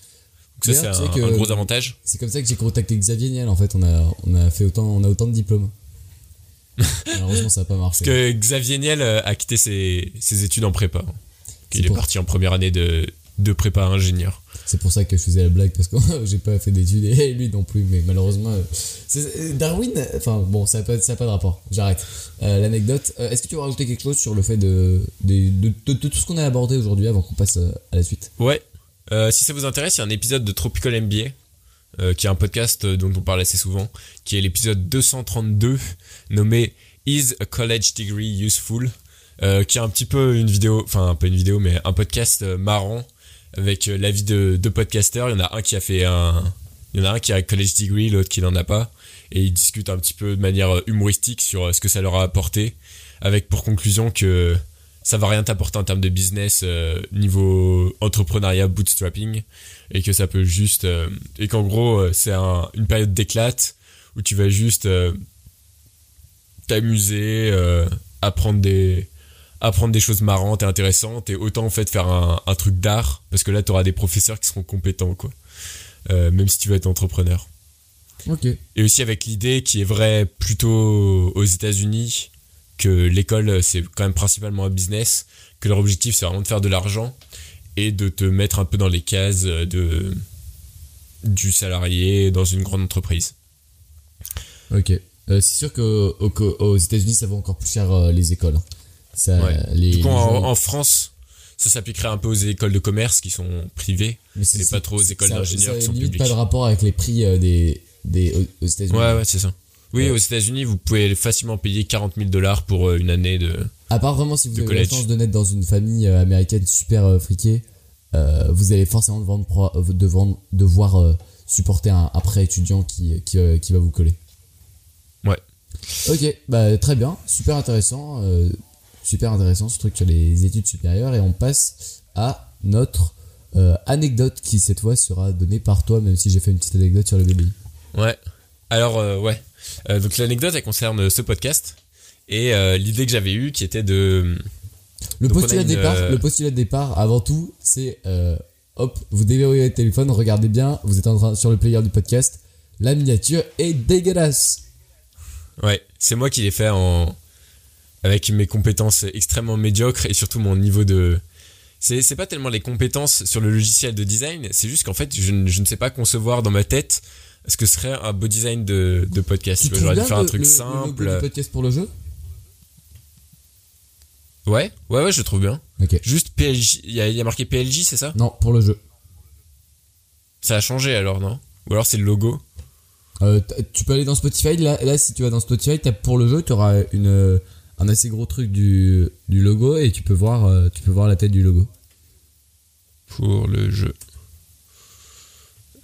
Donc ça, c'est tu un, sais que- un gros avantage. C'est comme ça que j'ai contacté Xavier Niel en fait. On a, on a fait autant, on a autant de diplômes. Malheureusement, ça n'a pas marché. Parce que Xavier Niel euh, a quitté ses, ses études en prépa. Il est parti en première année de, de prépa ingénieur. C'est pour ça que je faisais la blague parce que j'ai pas fait d'études et lui non plus. Mais malheureusement, euh, Darwin. Enfin bon, ça n'a pas, ça a pas de rapport. J'arrête. Euh, L'anecdote. Euh, Est-ce que tu veux rajouter quelque chose sur le fait de, de, de, tout ce qu'on a abordé aujourd'hui avant qu'on passe à la suite? Ouais. Euh, si ça vous intéresse, il y a un épisode de Tropical MBA, euh, qui est un podcast euh, dont on parle assez souvent, qui est l'épisode 232, nommé Is a College Degree Useful qui est un petit peu une vidéo, enfin pas une vidéo, mais un podcast marrant avec l'avis de deux podcasteurs. Il y en a un qui a fait un, il y en a un qui a un college degree, l'autre qui n'en a pas, et ils discutent un petit peu de manière humoristique sur ce que ça leur a apporté, avec pour conclusion que ça va rien t'apporter en termes de business euh, niveau entrepreneuriat bootstrapping et que ça peut juste euh, et qu'en gros euh, c'est un- une période d'éclate où tu vas juste euh, t'amuser apprendre des apprendre des choses marrantes et intéressantes et autant en fait faire un, un truc d'art parce que là tu auras des professeurs qui seront compétents quoi même si tu veux être entrepreneur Ok. et aussi avec l'idée qui est vraie plutôt aux États-Unis que l'école c'est quand même principalement un business, que leur objectif c'est vraiment de faire de l'argent et de te mettre un peu dans les cases de du salarié dans une grande entreprise. Ok. Euh, c'est sûr qu'aux aux, aux États-Unis, ça vaut encore plus cher euh, les écoles. hein. Ça, Ouais. les, Du coup les en, gens- en France ça s'appliquerait un peu aux écoles de commerce qui sont privées. mais c'est pas trop aux écoles ça- d'ingénieurs ça qui a sont publiques. pas de rapport avec les prix euh, des, des aux États-Unis. Ouais ouais c'est ça. Oui Ouais. aux États-Unis vous pouvez facilement payer 40 000 dollars pour euh, une année de À part vraiment si vous avez college. la chance de naître dans une famille euh, américaine super euh, friquée, euh, vous allez forcément devoir, pro- devoir, devoir supporter un, un prêt étudiant qui, qui, qui va vous coller. Ouais. Ok, bah très bien, super intéressant, euh, super intéressant ce truc sur les études supérieures et on passe à notre euh, anecdote qui cette fois sera donnée par toi même si j'ai fait une petite anecdote sur le BBI. Ouais. Alors, ouais. Euh, donc, l'anecdote, elle concerne ce podcast. Et euh, l'idée que j'avais eue, qui était de. Le Donc, postulat, de une, départ, euh, le postulat de départ, avant tout, c'est hop, vous déverrouillez votre téléphone, regardez bien, vous êtes en train sur le player du podcast, la miniature est dégueulasse. Ouais, c'est moi qui l'ai fait en. Avec mes compétences extrêmement médiocres et surtout mon niveau de. C'est, c'est pas tellement les compétences sur le logiciel de design, c'est juste qu'en fait, je, je ne sais pas concevoir dans ma tête ce que serait un beau design de, de podcast. Tu J'aurais dû faire un le- truc le- le simple. du podcast pour le jeu? Ouais, ouais, ouais, je trouve bien. Juste PLJ, il y a, il y a marqué PLJ, c'est ça? Non, pour le jeu. Ça a changé alors, non? Ou alors c'est le logo? Euh, tu peux aller dans Spotify, là, là si tu vas dans Spotify, tapes pour le jeu, tu auras une, euh, un assez gros truc du, du logo et tu peux, voir, euh, tu peux voir la tête du logo. pour le jeu.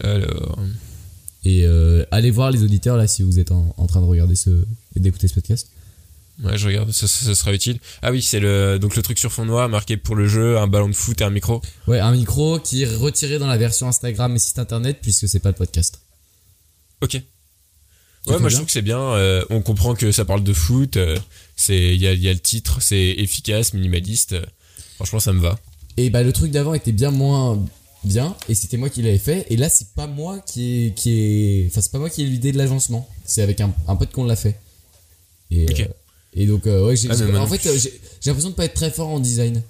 Alors. Et euh, allez voir les auditeurs là si vous êtes en, en train de regarder ce et d'écouter ce podcast. Ouais, je regarde, ça, ça- ça sera utile. Ah oui, c'est le donc le truc sur fond noir marqué pour le jeu, un ballon de foot et un micro. Ouais, un micro qui est retiré dans la version Instagram et site internet puisque c'est pas le podcast. Ok. Ouais, moi je trouve que c'est bien. euh, on comprend que ça parle de foot. euh, c'est il y a, il y a le titre, c'est efficace, minimaliste. euh, franchement, ça me va. Et bah le truc d'avant était bien moins bien et c'était moi qui l'avais fait et là c'est pas moi qui est qui est enfin c'est pas moi qui ai eu l'idée de l'agencement. C'est avec un, un pote qu'on l'a fait. Et euh, et donc euh, ouais j'ai Ah, en fait j'ai l'impression de pas être très fort en design.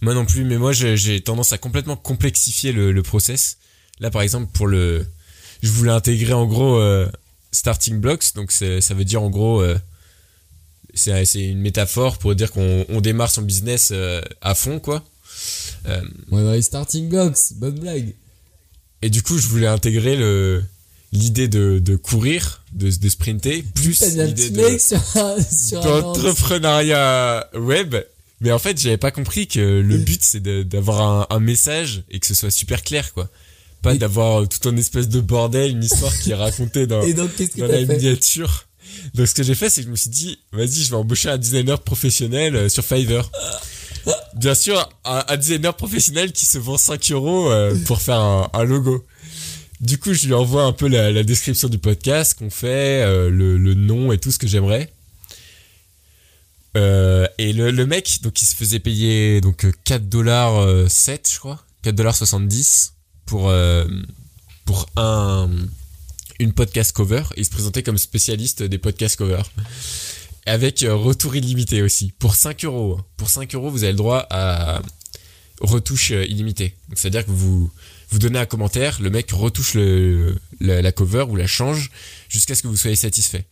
Moi non plus, mais moi j'ai tendance à complètement complexifier le, le process. Là, par exemple, pour le, je voulais intégrer en gros euh, starting blocks, donc ça veut dire en gros, euh, c'est une métaphore pour dire qu'on on démarre son business à fond, quoi. Euh, ouais ouais starting blocks bonne blague et du coup, je voulais intégrer le l'idée de, de courir, de, de sprinter, plus l'idée de d'entrepreneuriat web. Mais en fait, j'avais pas compris que le but c'est d'avoir un, un message et que ce soit super clair, quoi. Pas d'avoir tout un espèce de bordel, une histoire qui est racontée dans, et donc dans la miniature. Donc ce que j'ai fait, c'est que je me suis dit, vas-y, je vais embaucher un designer professionnel euh, sur Fiverr. Bien sûr, un, designer professionnel qui se vend 5 euros euh, pour faire un, logo. Du coup, je lui envoie un peu la, description du podcast qu'on fait, euh, le, nom et tout ce que j'aimerais. Euh, et le, mec, donc il se faisait payer donc 4 dollars 7, je crois, 4 dollars 70 pour pour un une podcast cover. Il se présentait comme spécialiste des podcast covers. Avec euh, retour illimité aussi. Pour 5 euros. Pour 5 euros, vous avez le droit à retouche euh, illimitée. C'est-à-dire que vous, vous donnez un commentaire, le mec retouche la, cover ou la change jusqu'à ce que vous soyez satisfait.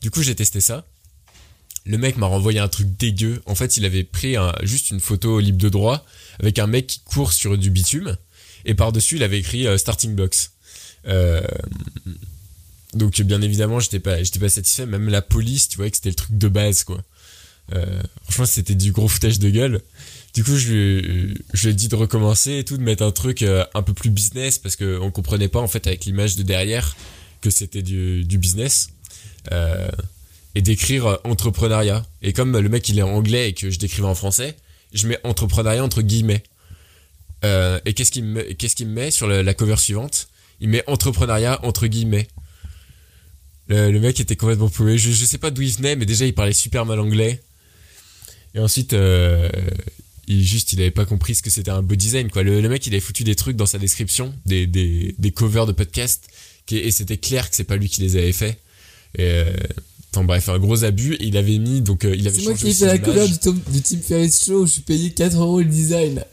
Du coup, j'ai testé ça. Le mec m'a renvoyé un truc dégueu. En fait, il avait pris juste une photo libre de droit avec un mec qui court sur du bitume. Et par-dessus, il avait écrit euh, Starting Blocks. Euh, donc, bien évidemment, j'étais pas, j'étais pas satisfait. Même la police, tu vois, que c'était le truc de base, quoi. Euh, franchement, c'était du gros foutage de gueule. Du coup, je, je lui ai dit de recommencer et tout, de mettre un truc euh, un peu plus business parce que on comprenait pas en fait avec l'image de derrière que c'était du, du business. Euh, et d'écrire euh, entrepreneuriat. Et comme le mec il est anglais et que je décrivais en français, je mets entrepreneuriat entre guillemets. Et qu'est-ce qu'il me, qu'est-ce me met sur la, la cover suivante? Il met entrepreneuriat entre guillemets. Le, le mec était complètement paumé. Je, je sais pas d'où il venait, mais déjà il parlait super mal anglais. Et ensuite, euh, il juste il avait pas compris ce que c'était un beau design quoi. Le, le mec il avait foutu des trucs dans sa description, des, des, des covers de podcast, qui, et c'était clair que c'est pas lui qui les avait fait. Et euh, enfin bref, un gros abus. Et il avait mis donc euh, il avait C'est moi changé qui ai fait la couleur du, Tom- du Tim Ferriss Show, je suis payé 4 euros le design.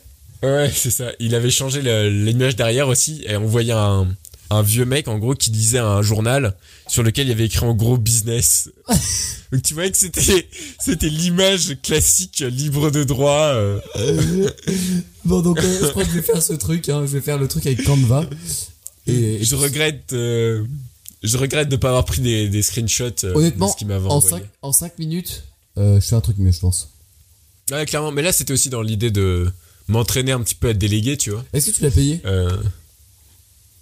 Ouais, c'est ça. Il avait changé l'image derrière aussi et on voyait un, un vieux mec en gros qui lisait un journal sur lequel il y avait écrit en gros business. Donc tu vois que c'était c'était l'image classique libre de droit. euh. Bon, donc euh, je crois que je vais faire ce truc, hein, je vais faire le truc avec Canva. Et, et je regrette euh, je regrette de pas avoir pris des, des screenshots euh, Honnêtement, de ce qu'il m'avait en envoyé. 5, en cinq minutes, euh, je fais un truc mieux, je pense. Ouais, clairement, mais là c'était aussi dans l'idée de m'entraîner un petit peu à déléguer, tu vois. Est-ce que tu l'as payé?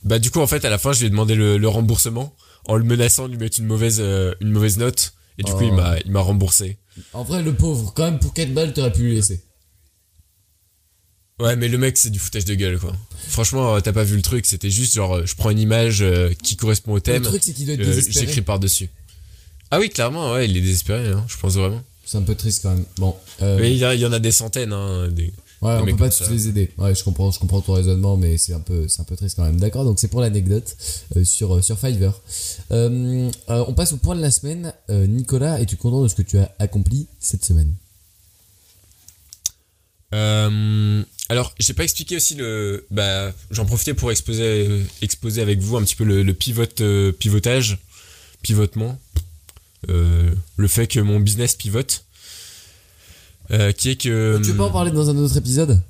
Bah du coup en fait à la fin je lui ai demandé le, le remboursement en le menaçant de lui mettre une mauvaise euh, une mauvaise note et du coup Oh. il m'a il m'a remboursé. En vrai, le pauvre, quand même, pour 4 balles, t'aurais pu lui laisser. Ouais mais le mec c'est du foutage de gueule quoi. Franchement euh, t'as pas vu le truc c'était juste genre euh, je prends une image euh, qui correspond au Le thème, truc, c'est qu'il doit être euh, désespéré. j'écris par dessus. Ah oui clairement ouais il est désespéré hein, je pense vraiment. C'est un peu triste quand même. Bon, euh, Mais il y, en a des centaines hein, des... ouais, on peut pas tous les aider. Ouais, je comprends, je comprends ton raisonnement, mais c'est un peu, c'est un peu triste quand même. D'accord, donc c'est pour l'anecdote euh, sur euh, sur Fiverr. Euh, on passe au point de la semaine. Nicolas, es-tu content de ce que tu as accompli cette semaine? Alors, j'ai pas expliqué aussi le. Bah, j'en profitais pour exposer, exposer avec vous un petit peu le, le pivot, pivotage, pivotement, le fait que mon business pivote, euh, qui est que. Tu veux pas en parler dans un autre épisode?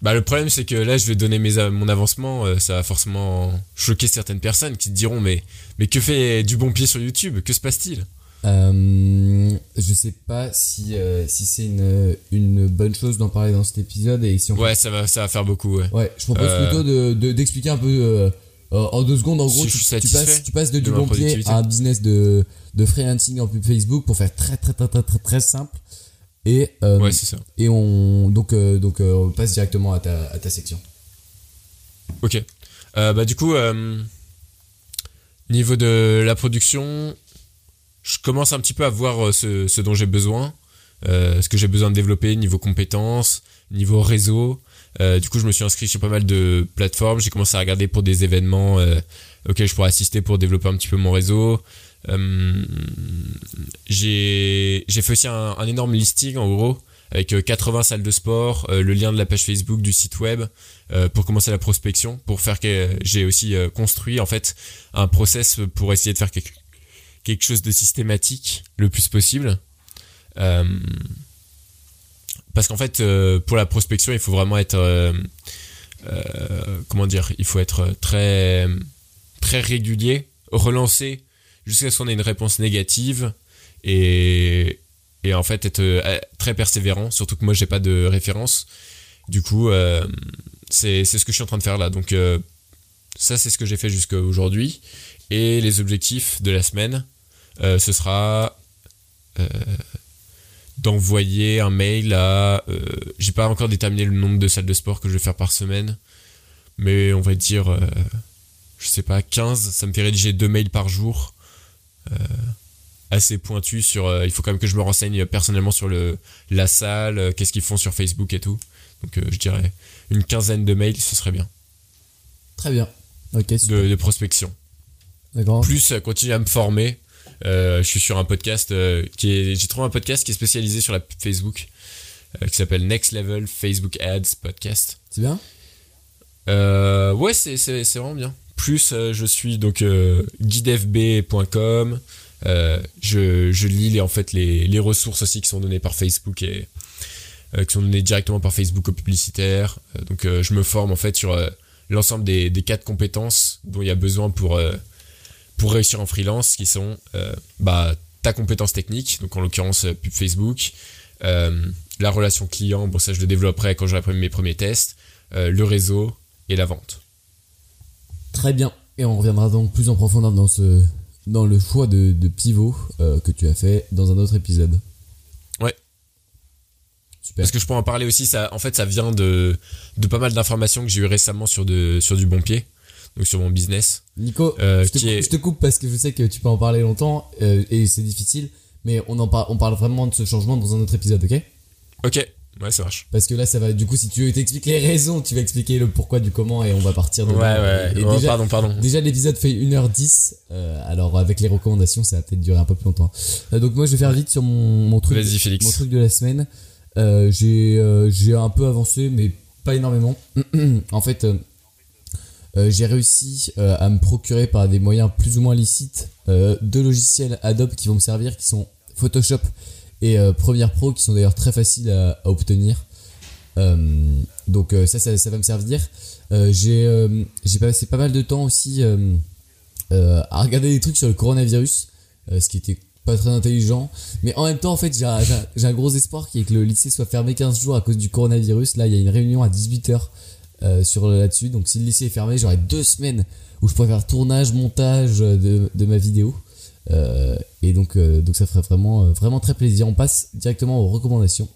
Bah, le problème c'est que là, je vais donner mes, mon avancement, euh, ça va forcément choquer certaines personnes qui te diront mais mais que fait du bon pied sur YouTube? Que se passe-t-il? Euh, je sais pas si, euh, si c'est une, une bonne chose d'en parler dans cet épisode et si on Ouais, ça va, ça va faire beaucoup. Ouais. Ouais, je propose plutôt de, de- d'expliquer un peu en deux secondes. En gros, tu, passes, tu passes de, de du bon pied à un business de, de freelancing en pub Facebook pour faire très très très très très, très simple. Et, euh, Ouais, ça. et on donc euh, donc euh, on passe directement à ta, à ta section. Ok. Euh, bah du coup, euh, niveau de la production, je commence un petit peu à voir euh, ce, ce dont j'ai besoin, euh, ce que j'ai besoin de développer niveau compétences, niveau réseau. Euh, du coup, je me suis inscrit sur pas mal de plateformes. J'ai commencé à regarder pour des événements euh, auxquels je pourrais assister pour développer un petit peu mon réseau. Euh, j'ai fait aussi un, énorme listing en gros avec euh, 80 salles de sport, euh, le lien de la page Facebook, du site web, euh, pour commencer la prospection, pour faire que j'ai aussi euh, construit en fait un process pour essayer de faire quelque, chose de systématique le plus possible. Euh, parce qu'en fait, euh, pour la prospection, il faut vraiment être, euh, euh, comment dire, il faut être très très régulier, relancer jusqu'à ce qu'on ait une réponse négative et et en fait être très persévérant surtout que moi j'ai pas de référence. Du coup c'est ce que je suis en train de faire là. Donc ça c'est ce que j'ai fait jusqu'à aujourd'hui. Et les objectifs de la semaine ce sera d'envoyer un mail à euh, j'ai pas encore déterminé le nombre de salles de sport que je vais faire par semaine mais on va dire euh, je sais pas 15 ça me fait rédiger deux mails par jour euh, assez pointu sur euh, il faut quand même que je me renseigne personnellement sur le la salle qu'est-ce qu'ils font sur Facebook et tout donc je dirais une quinzaine de mails ce serait bien Très bien. Ok, super. de, de prospection D'accord. plus continuer à me former je suis sur un podcast euh, qui est j'ai trouvé un podcast qui est spécialisé sur la Facebook euh, qui s'appelle Next Level Facebook Ads Podcast C'est bien. Euh, ouais, c'est, c'est, c'est vraiment bien. Plus, euh, je suis donc euh, guidefb.com. Euh, je, je lis les, en fait les, les ressources aussi qui sont données par Facebook et euh, qui sont données directement par Facebook aux publicitaires. Euh, donc, euh, je me forme en fait sur euh, l'ensemble des, des quatre compétences dont il y a besoin pour euh, pour réussir en freelance, qui sont euh, bah ta compétence technique, donc en l'occurrence euh, pub Facebook, euh, la relation client, bon ça je le développerai quand j'aurai mes premiers tests, euh, le réseau et la vente. Très bien. Et on reviendra donc plus en profondeur dans ce dans le choix de, de pivot que tu as fait dans un autre épisode. Ouais. Super. Parce que je peux en parler aussi, ça, en fait, ça vient de, de pas mal d'informations que j'ai eu récemment sur, de, sur du bon pied, donc sur mon business. Nico, Euh, je, te coupe, est- je te coupe parce que je sais que tu peux en parler longtemps euh, et c'est difficile, mais on en parle, on parle vraiment de ce changement dans un autre épisode, ok? Ok, ouais, ça marche. Parce que là, ça va. Du coup, si tu veux t'expliquer les raisons, tu vas expliquer le pourquoi du comment et on va partir de Ouais, ouais, Et Oh, déjà, pardon, pardon. Déjà l'épisode fait 1h10, euh, alors avec les recommandations ça va peut-être durer un peu plus longtemps. Donc moi je vais faire vite sur mon, mon truc, Félix. mon truc de la semaine. J'ai j'ai un peu avancé mais pas énormément. en fait euh, j'ai réussi euh, à me procurer par des moyens plus ou moins licites euh, deux logiciels Adobe qui vont me servir qui sont Photoshop et Premiere Pro qui sont d'ailleurs très faciles à, obtenir. Donc ça, ça va me servir. J'ai passé pas mal de temps aussi à regarder des trucs sur le coronavirus, ce qui était pas très intelligent. Mais en même temps, en fait, j'ai un gros espoir qui est que le lycée soit fermé 15 jours à cause du coronavirus. Là, il y a une réunion à 18h euh, sur là-dessus. Donc si le lycée est fermé, j'aurai deux semaines où je pourrais faire tournage, montage de, de ma vidéo. Euh, et donc, euh, donc ça ferait vraiment, vraiment très plaisir. On passe directement aux recommandations.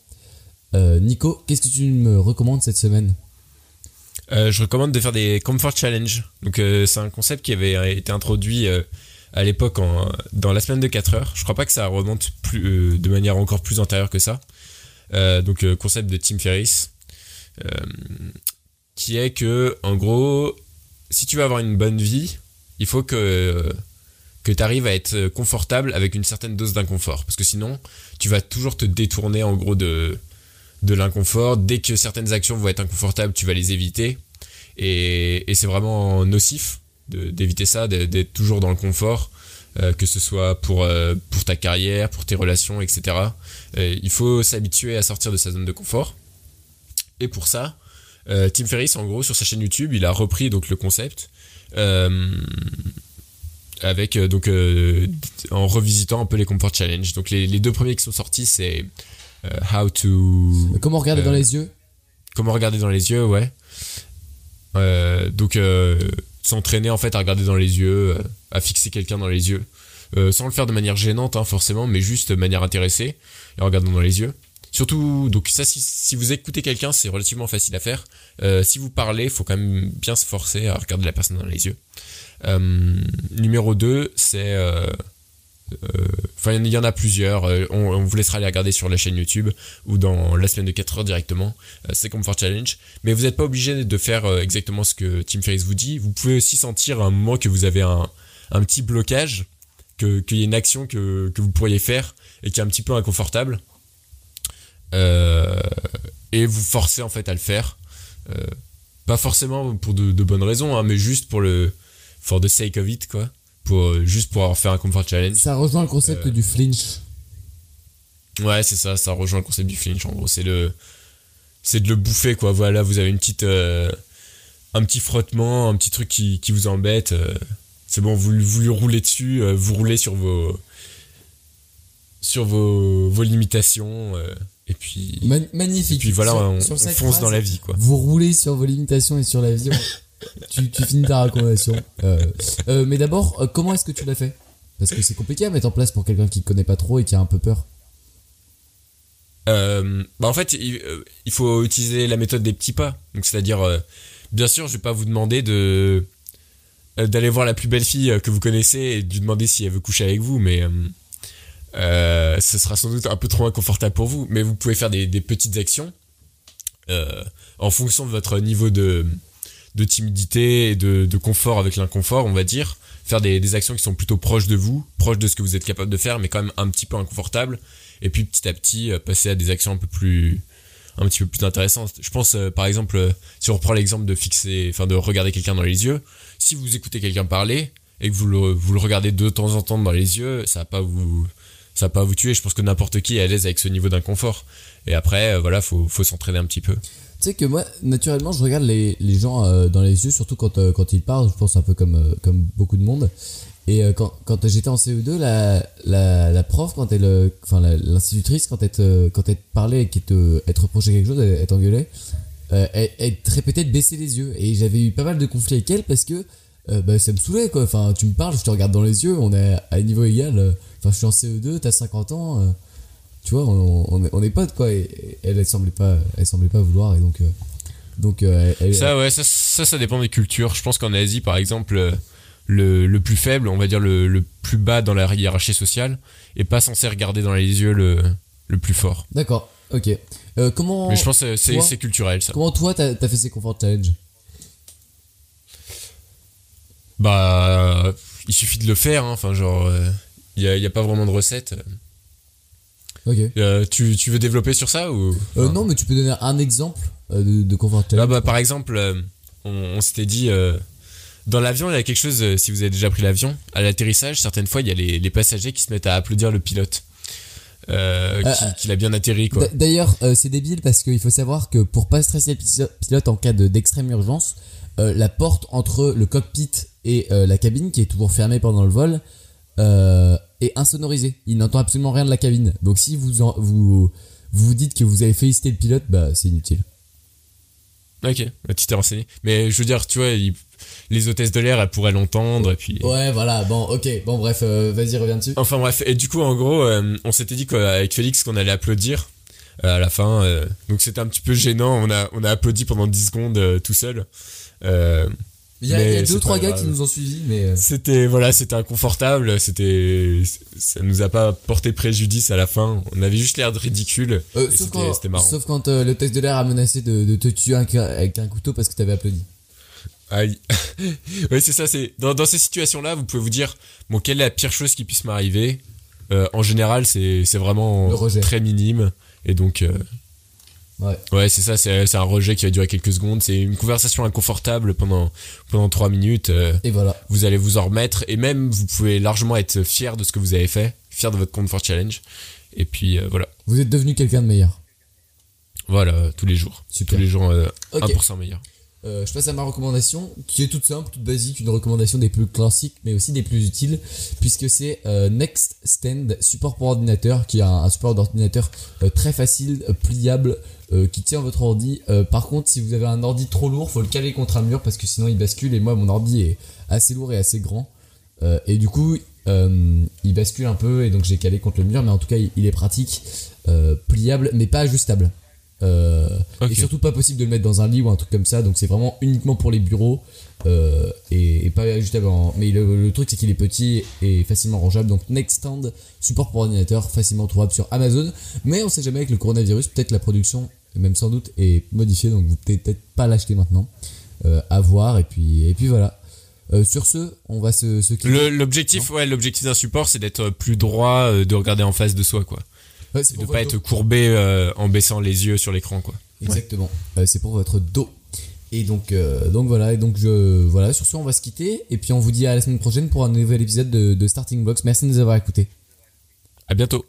Nico, qu'est-ce que tu me recommandes cette semaine? Je recommande de faire des Comfort Challenge. Donc, c'est un concept qui avait été introduit à l'époque dans la semaine de 4 heures. Je crois pas que ça remonte plus, de manière encore plus antérieure que ça. Donc, concept de Tim Ferriss. Qui est que, en gros, si tu veux avoir une bonne vie, il faut que, que tu arrives à être confortable avec une certaine dose d'inconfort. Parce que sinon, tu vas toujours te détourner, en gros, de, de l'inconfort. Dès que certaines actions vont être inconfortables, tu vas les éviter. Et, et c'est vraiment nocif d'éviter ça, d'être toujours dans le confort, euh, que ce soit pour, euh, pour ta carrière, pour tes relations, etc. Euh, il faut s'habituer à sortir de sa zone de confort. Et pour ça, euh, Tim Ferriss, en gros, sur sa chaîne YouTube, il a repris donc le concept. euh, avec euh, donc en revisitant un peu les comfort challenge donc les, les deux premiers qui sont sortis c'est how to Comment regarder dans les yeux? Comment regarder dans les yeux, ouais. Donc s'entraîner en fait à regarder dans les yeux, à fixer quelqu'un dans les yeux, Euh, sans le faire de manière gênante hein, forcément, mais juste de manière intéressée et en regardant dans les yeux. Surtout, donc ça, si, vous écoutez quelqu'un, c'est relativement facile à faire. Euh, si vous parlez, faut quand même bien se forcer à regarder la personne dans les yeux. Euh, numéro 2, c'est... euh, Enfin, il y en a plusieurs. On, vous laissera les regarder sur la chaîne YouTube ou dans la semaine de 4 heures directement. C'est Comfort Challenge. Mais vous n'êtes pas obligé de faire exactement ce que Tim Ferriss vous dit. Vous pouvez aussi sentir à un moment que vous avez un, un petit blocage, que- qu'il y a une action que, que vous pourriez faire et qui est un petit peu inconfortable. Euh, et vous forcez en fait à le faire. Euh, pas forcément pour de, de bonnes raisons, hein, mais juste pour le for the sake of it, quoi. Pour, euh, juste pour avoir fait un Comfort Challenge. Ça rejoint le concept du flinch. Ouais, c'est ça, ça rejoint le concept du flinch. En gros, c'est le, c'est de le bouffer, quoi. Voilà, vous avez une petite, euh, un petit frottement, un petit truc qui, qui vous embête. euh, c'est bon, vous, vous lui roulez dessus, euh, vous roulez sur vos, sur vos, vos limitations, et puis, Ma- et magnifique. puis voilà, Sur- on, sur on fonce phrase, dans la vie, quoi. Vous roulez sur vos limitations et sur la vie. tu, tu finis ta recommandation. Euh, euh, mais d'abord, euh, comment est-ce que tu l'as fait? Parce que c'est compliqué à mettre en place pour quelqu'un qui connaît pas trop et qui a un peu peur. Bah en fait, il, il faut utiliser la méthode des petits pas. Donc, c'est-à-dire, bien sûr, je vais pas vous demander de d'aller voir la plus belle fille que vous connaissez et de lui demander si elle veut coucher avec vous, mais euh, ce sera sans doute un peu trop inconfortable pour vous. Mais vous pouvez faire des, petites actions euh, en fonction de votre niveau de de timidité et de, de confort avec l'inconfort, on va dire. Faire des, des actions qui sont plutôt proches de vous, proches de ce que vous êtes capable de faire, mais quand même un petit peu inconfortable et puis petit à petit euh, passer à des actions un peu plus un petit peu plus intéressantes. Je pense par exemple si on reprend l'exemple de fixer enfin de regarder quelqu'un dans les yeux, si vous écoutez quelqu'un parler et que vous le, vous le regardez de temps en temps dans les yeux, ça va pas vous ça va pas vous tuer, je pense que n'importe qui est à l'aise avec ce niveau d'inconfort. Et après euh, voilà, faut faut s'entraîner un petit peu. Tu sais que moi, naturellement, je regarde les, les gens euh, dans les yeux, surtout quand, euh, quand ils parlent, je pense un peu comme, comme beaucoup de monde. Et quand, quand j'étais en CE2, la, la, prof, quand elle, enfin l'institutrice, quand elle, quand elle parlait et qu'elle te, elle te reprochait quelque chose, elle, elle t'engueulait, elle, elle te répétait de baisser les yeux. Et j'avais eu pas mal de conflits avec elle parce que euh, bah, ça me saoulait quoi. Enfin, tu me parles, je te regarde dans les yeux, on est à niveau égal. euh, Enfin, je suis en CE2, t'as 50 ans. euh, tu vois, on, on, est, on est potes quoi. Et, et elle, elle semblait pas, elle semblait pas vouloir et donc, euh, donc elle, Ça, ouais, ça, ça, ça dépend des cultures. Je pense qu'en Asie, par exemple, le, le plus faible, on va dire le, le plus bas dans la hiérarchie sociale, est pas censé regarder dans les yeux le, le plus fort. D'accord, ok. Comment, Mais je pense que c'est culturel, ça. comment toi t'as as fait ces confort challenge? Bah, il suffit de le faire, hein. enfin, genre, il y, a, y a pas vraiment de recette. Ok. Euh, tu, tu veux développer sur ça ou? Euh, non, mais tu peux donner un exemple euh, de, de bah, par exemple, euh, on, on s'était dit, euh, dans l'avion, il y a quelque chose, euh, si vous avez déjà pris l'avion, à l'atterrissage, certaines fois, il y a les, les passagers qui se mettent à applaudir le pilote. Euh, Euh, qui- qu'il a bien atterri, quoi. D'ailleurs, euh, c'est débile parce qu'il faut savoir que pour pas stresser le pilote en cas de- d'extrême urgence, euh, la porte entre le cockpit et euh, la cabine, qui est toujours fermée pendant le vol, euh, est insonorisée. Il n'entend absolument rien de la cabine. Donc si vous en- vous vous, vous dites que vous avez félicité le pilote, bah c'est inutile. Ok, bah, tu t'es renseigné. Mais je veux dire, tu vois, il- les hôtesses de l'air, elles pourraient l'entendre, et puis... Ouais, voilà. Bon, ok. Bon, bref, euh, vas-y, reviens dessus. Enfin bref, et du coup, en gros, euh, on s'était dit qu'avec Félix qu'on allait applaudir euh, à la fin. donc c'était un petit peu gênant, on a, on a applaudi pendant 10 secondes tout seul. Il y a, y a deux trois gars grave. qui nous ont suivis, mais euh, C'était voilà, c'était inconfortable, c'était ça nous a pas porté préjudice à la fin. On avait juste l'air de ridicule. euh, sauf, c'était quand, sauf quand euh, le test de l'air a menacé de, de te tuer un- avec un couteau parce que t'avais applaudi. Aïe. oui, c'est ça, c'est dans, dans ces situations-là, vous pouvez vous dire bon, quelle est la pire chose qui puisse m'arriver? Euh, En général, c'est c'est vraiment très minime et donc Ouais. ouais, c'est ça, c'est c'est un rejet qui va durer quelques secondes, c'est une conversation inconfortable pendant pendant trois minutes. euh, Et voilà. vous allez vous en remettre et même vous pouvez largement être fier de ce que vous avez fait, fier de votre comfort challenge. Et puis euh, voilà, Vous êtes devenu quelqu'un de meilleur. voilà, tous les jours, Super. tous les jours euh, Ok. 1% meilleur. Euh, je passe à ma recommandation, qui est toute simple, toute basique, une recommandation des plus classiques, mais aussi des plus utiles, puisque c'est euh, Next Stand, support pour ordinateur, qui est un, support d'ordinateur euh, très facile, pliable, qui tient votre ordi. Par contre, si vous avez un ordi trop lourd, faut le caler contre un mur, parce que sinon il bascule, et moi mon ordi est assez lourd et assez grand. Et du coup, il bascule un peu, et donc j'ai calé contre le mur, mais en tout cas, il, est pratique, pliable, mais pas ajustable. Euh, Ok. et surtout pas possible de le mettre dans un lit ou un truc comme ça donc c'est vraiment uniquement pour les bureaux euh, et, et pas ajustable en... mais le, le truc c'est qu'il est petit et facilement rangeable donc Nextstand support pour ordinateur facilement trouvable sur Amazon mais on sait jamais avec le coronavirus peut-être la production même sans doute est modifiée donc vous pouvez peut-être pas l'acheter maintenant euh, à voir et puis et puis voilà Euh, sur ce on va se, se L'objectif, ouais, l'objectif d'un support, c'est d'être plus droit, euh, de regarder en face de soi, quoi. Ouais, c'est Et de pour pas être courbé euh, en baissant les yeux sur l'écran, quoi. Exactement. Euh, c'est pour votre dos. Et donc, euh, donc voilà. Et donc je, voilà. Sur ce, on va se quitter. Et puis on vous dit à la semaine prochaine pour un nouvel épisode de, de Starting Blocks. Merci de nous avoir écoutés. À bientôt.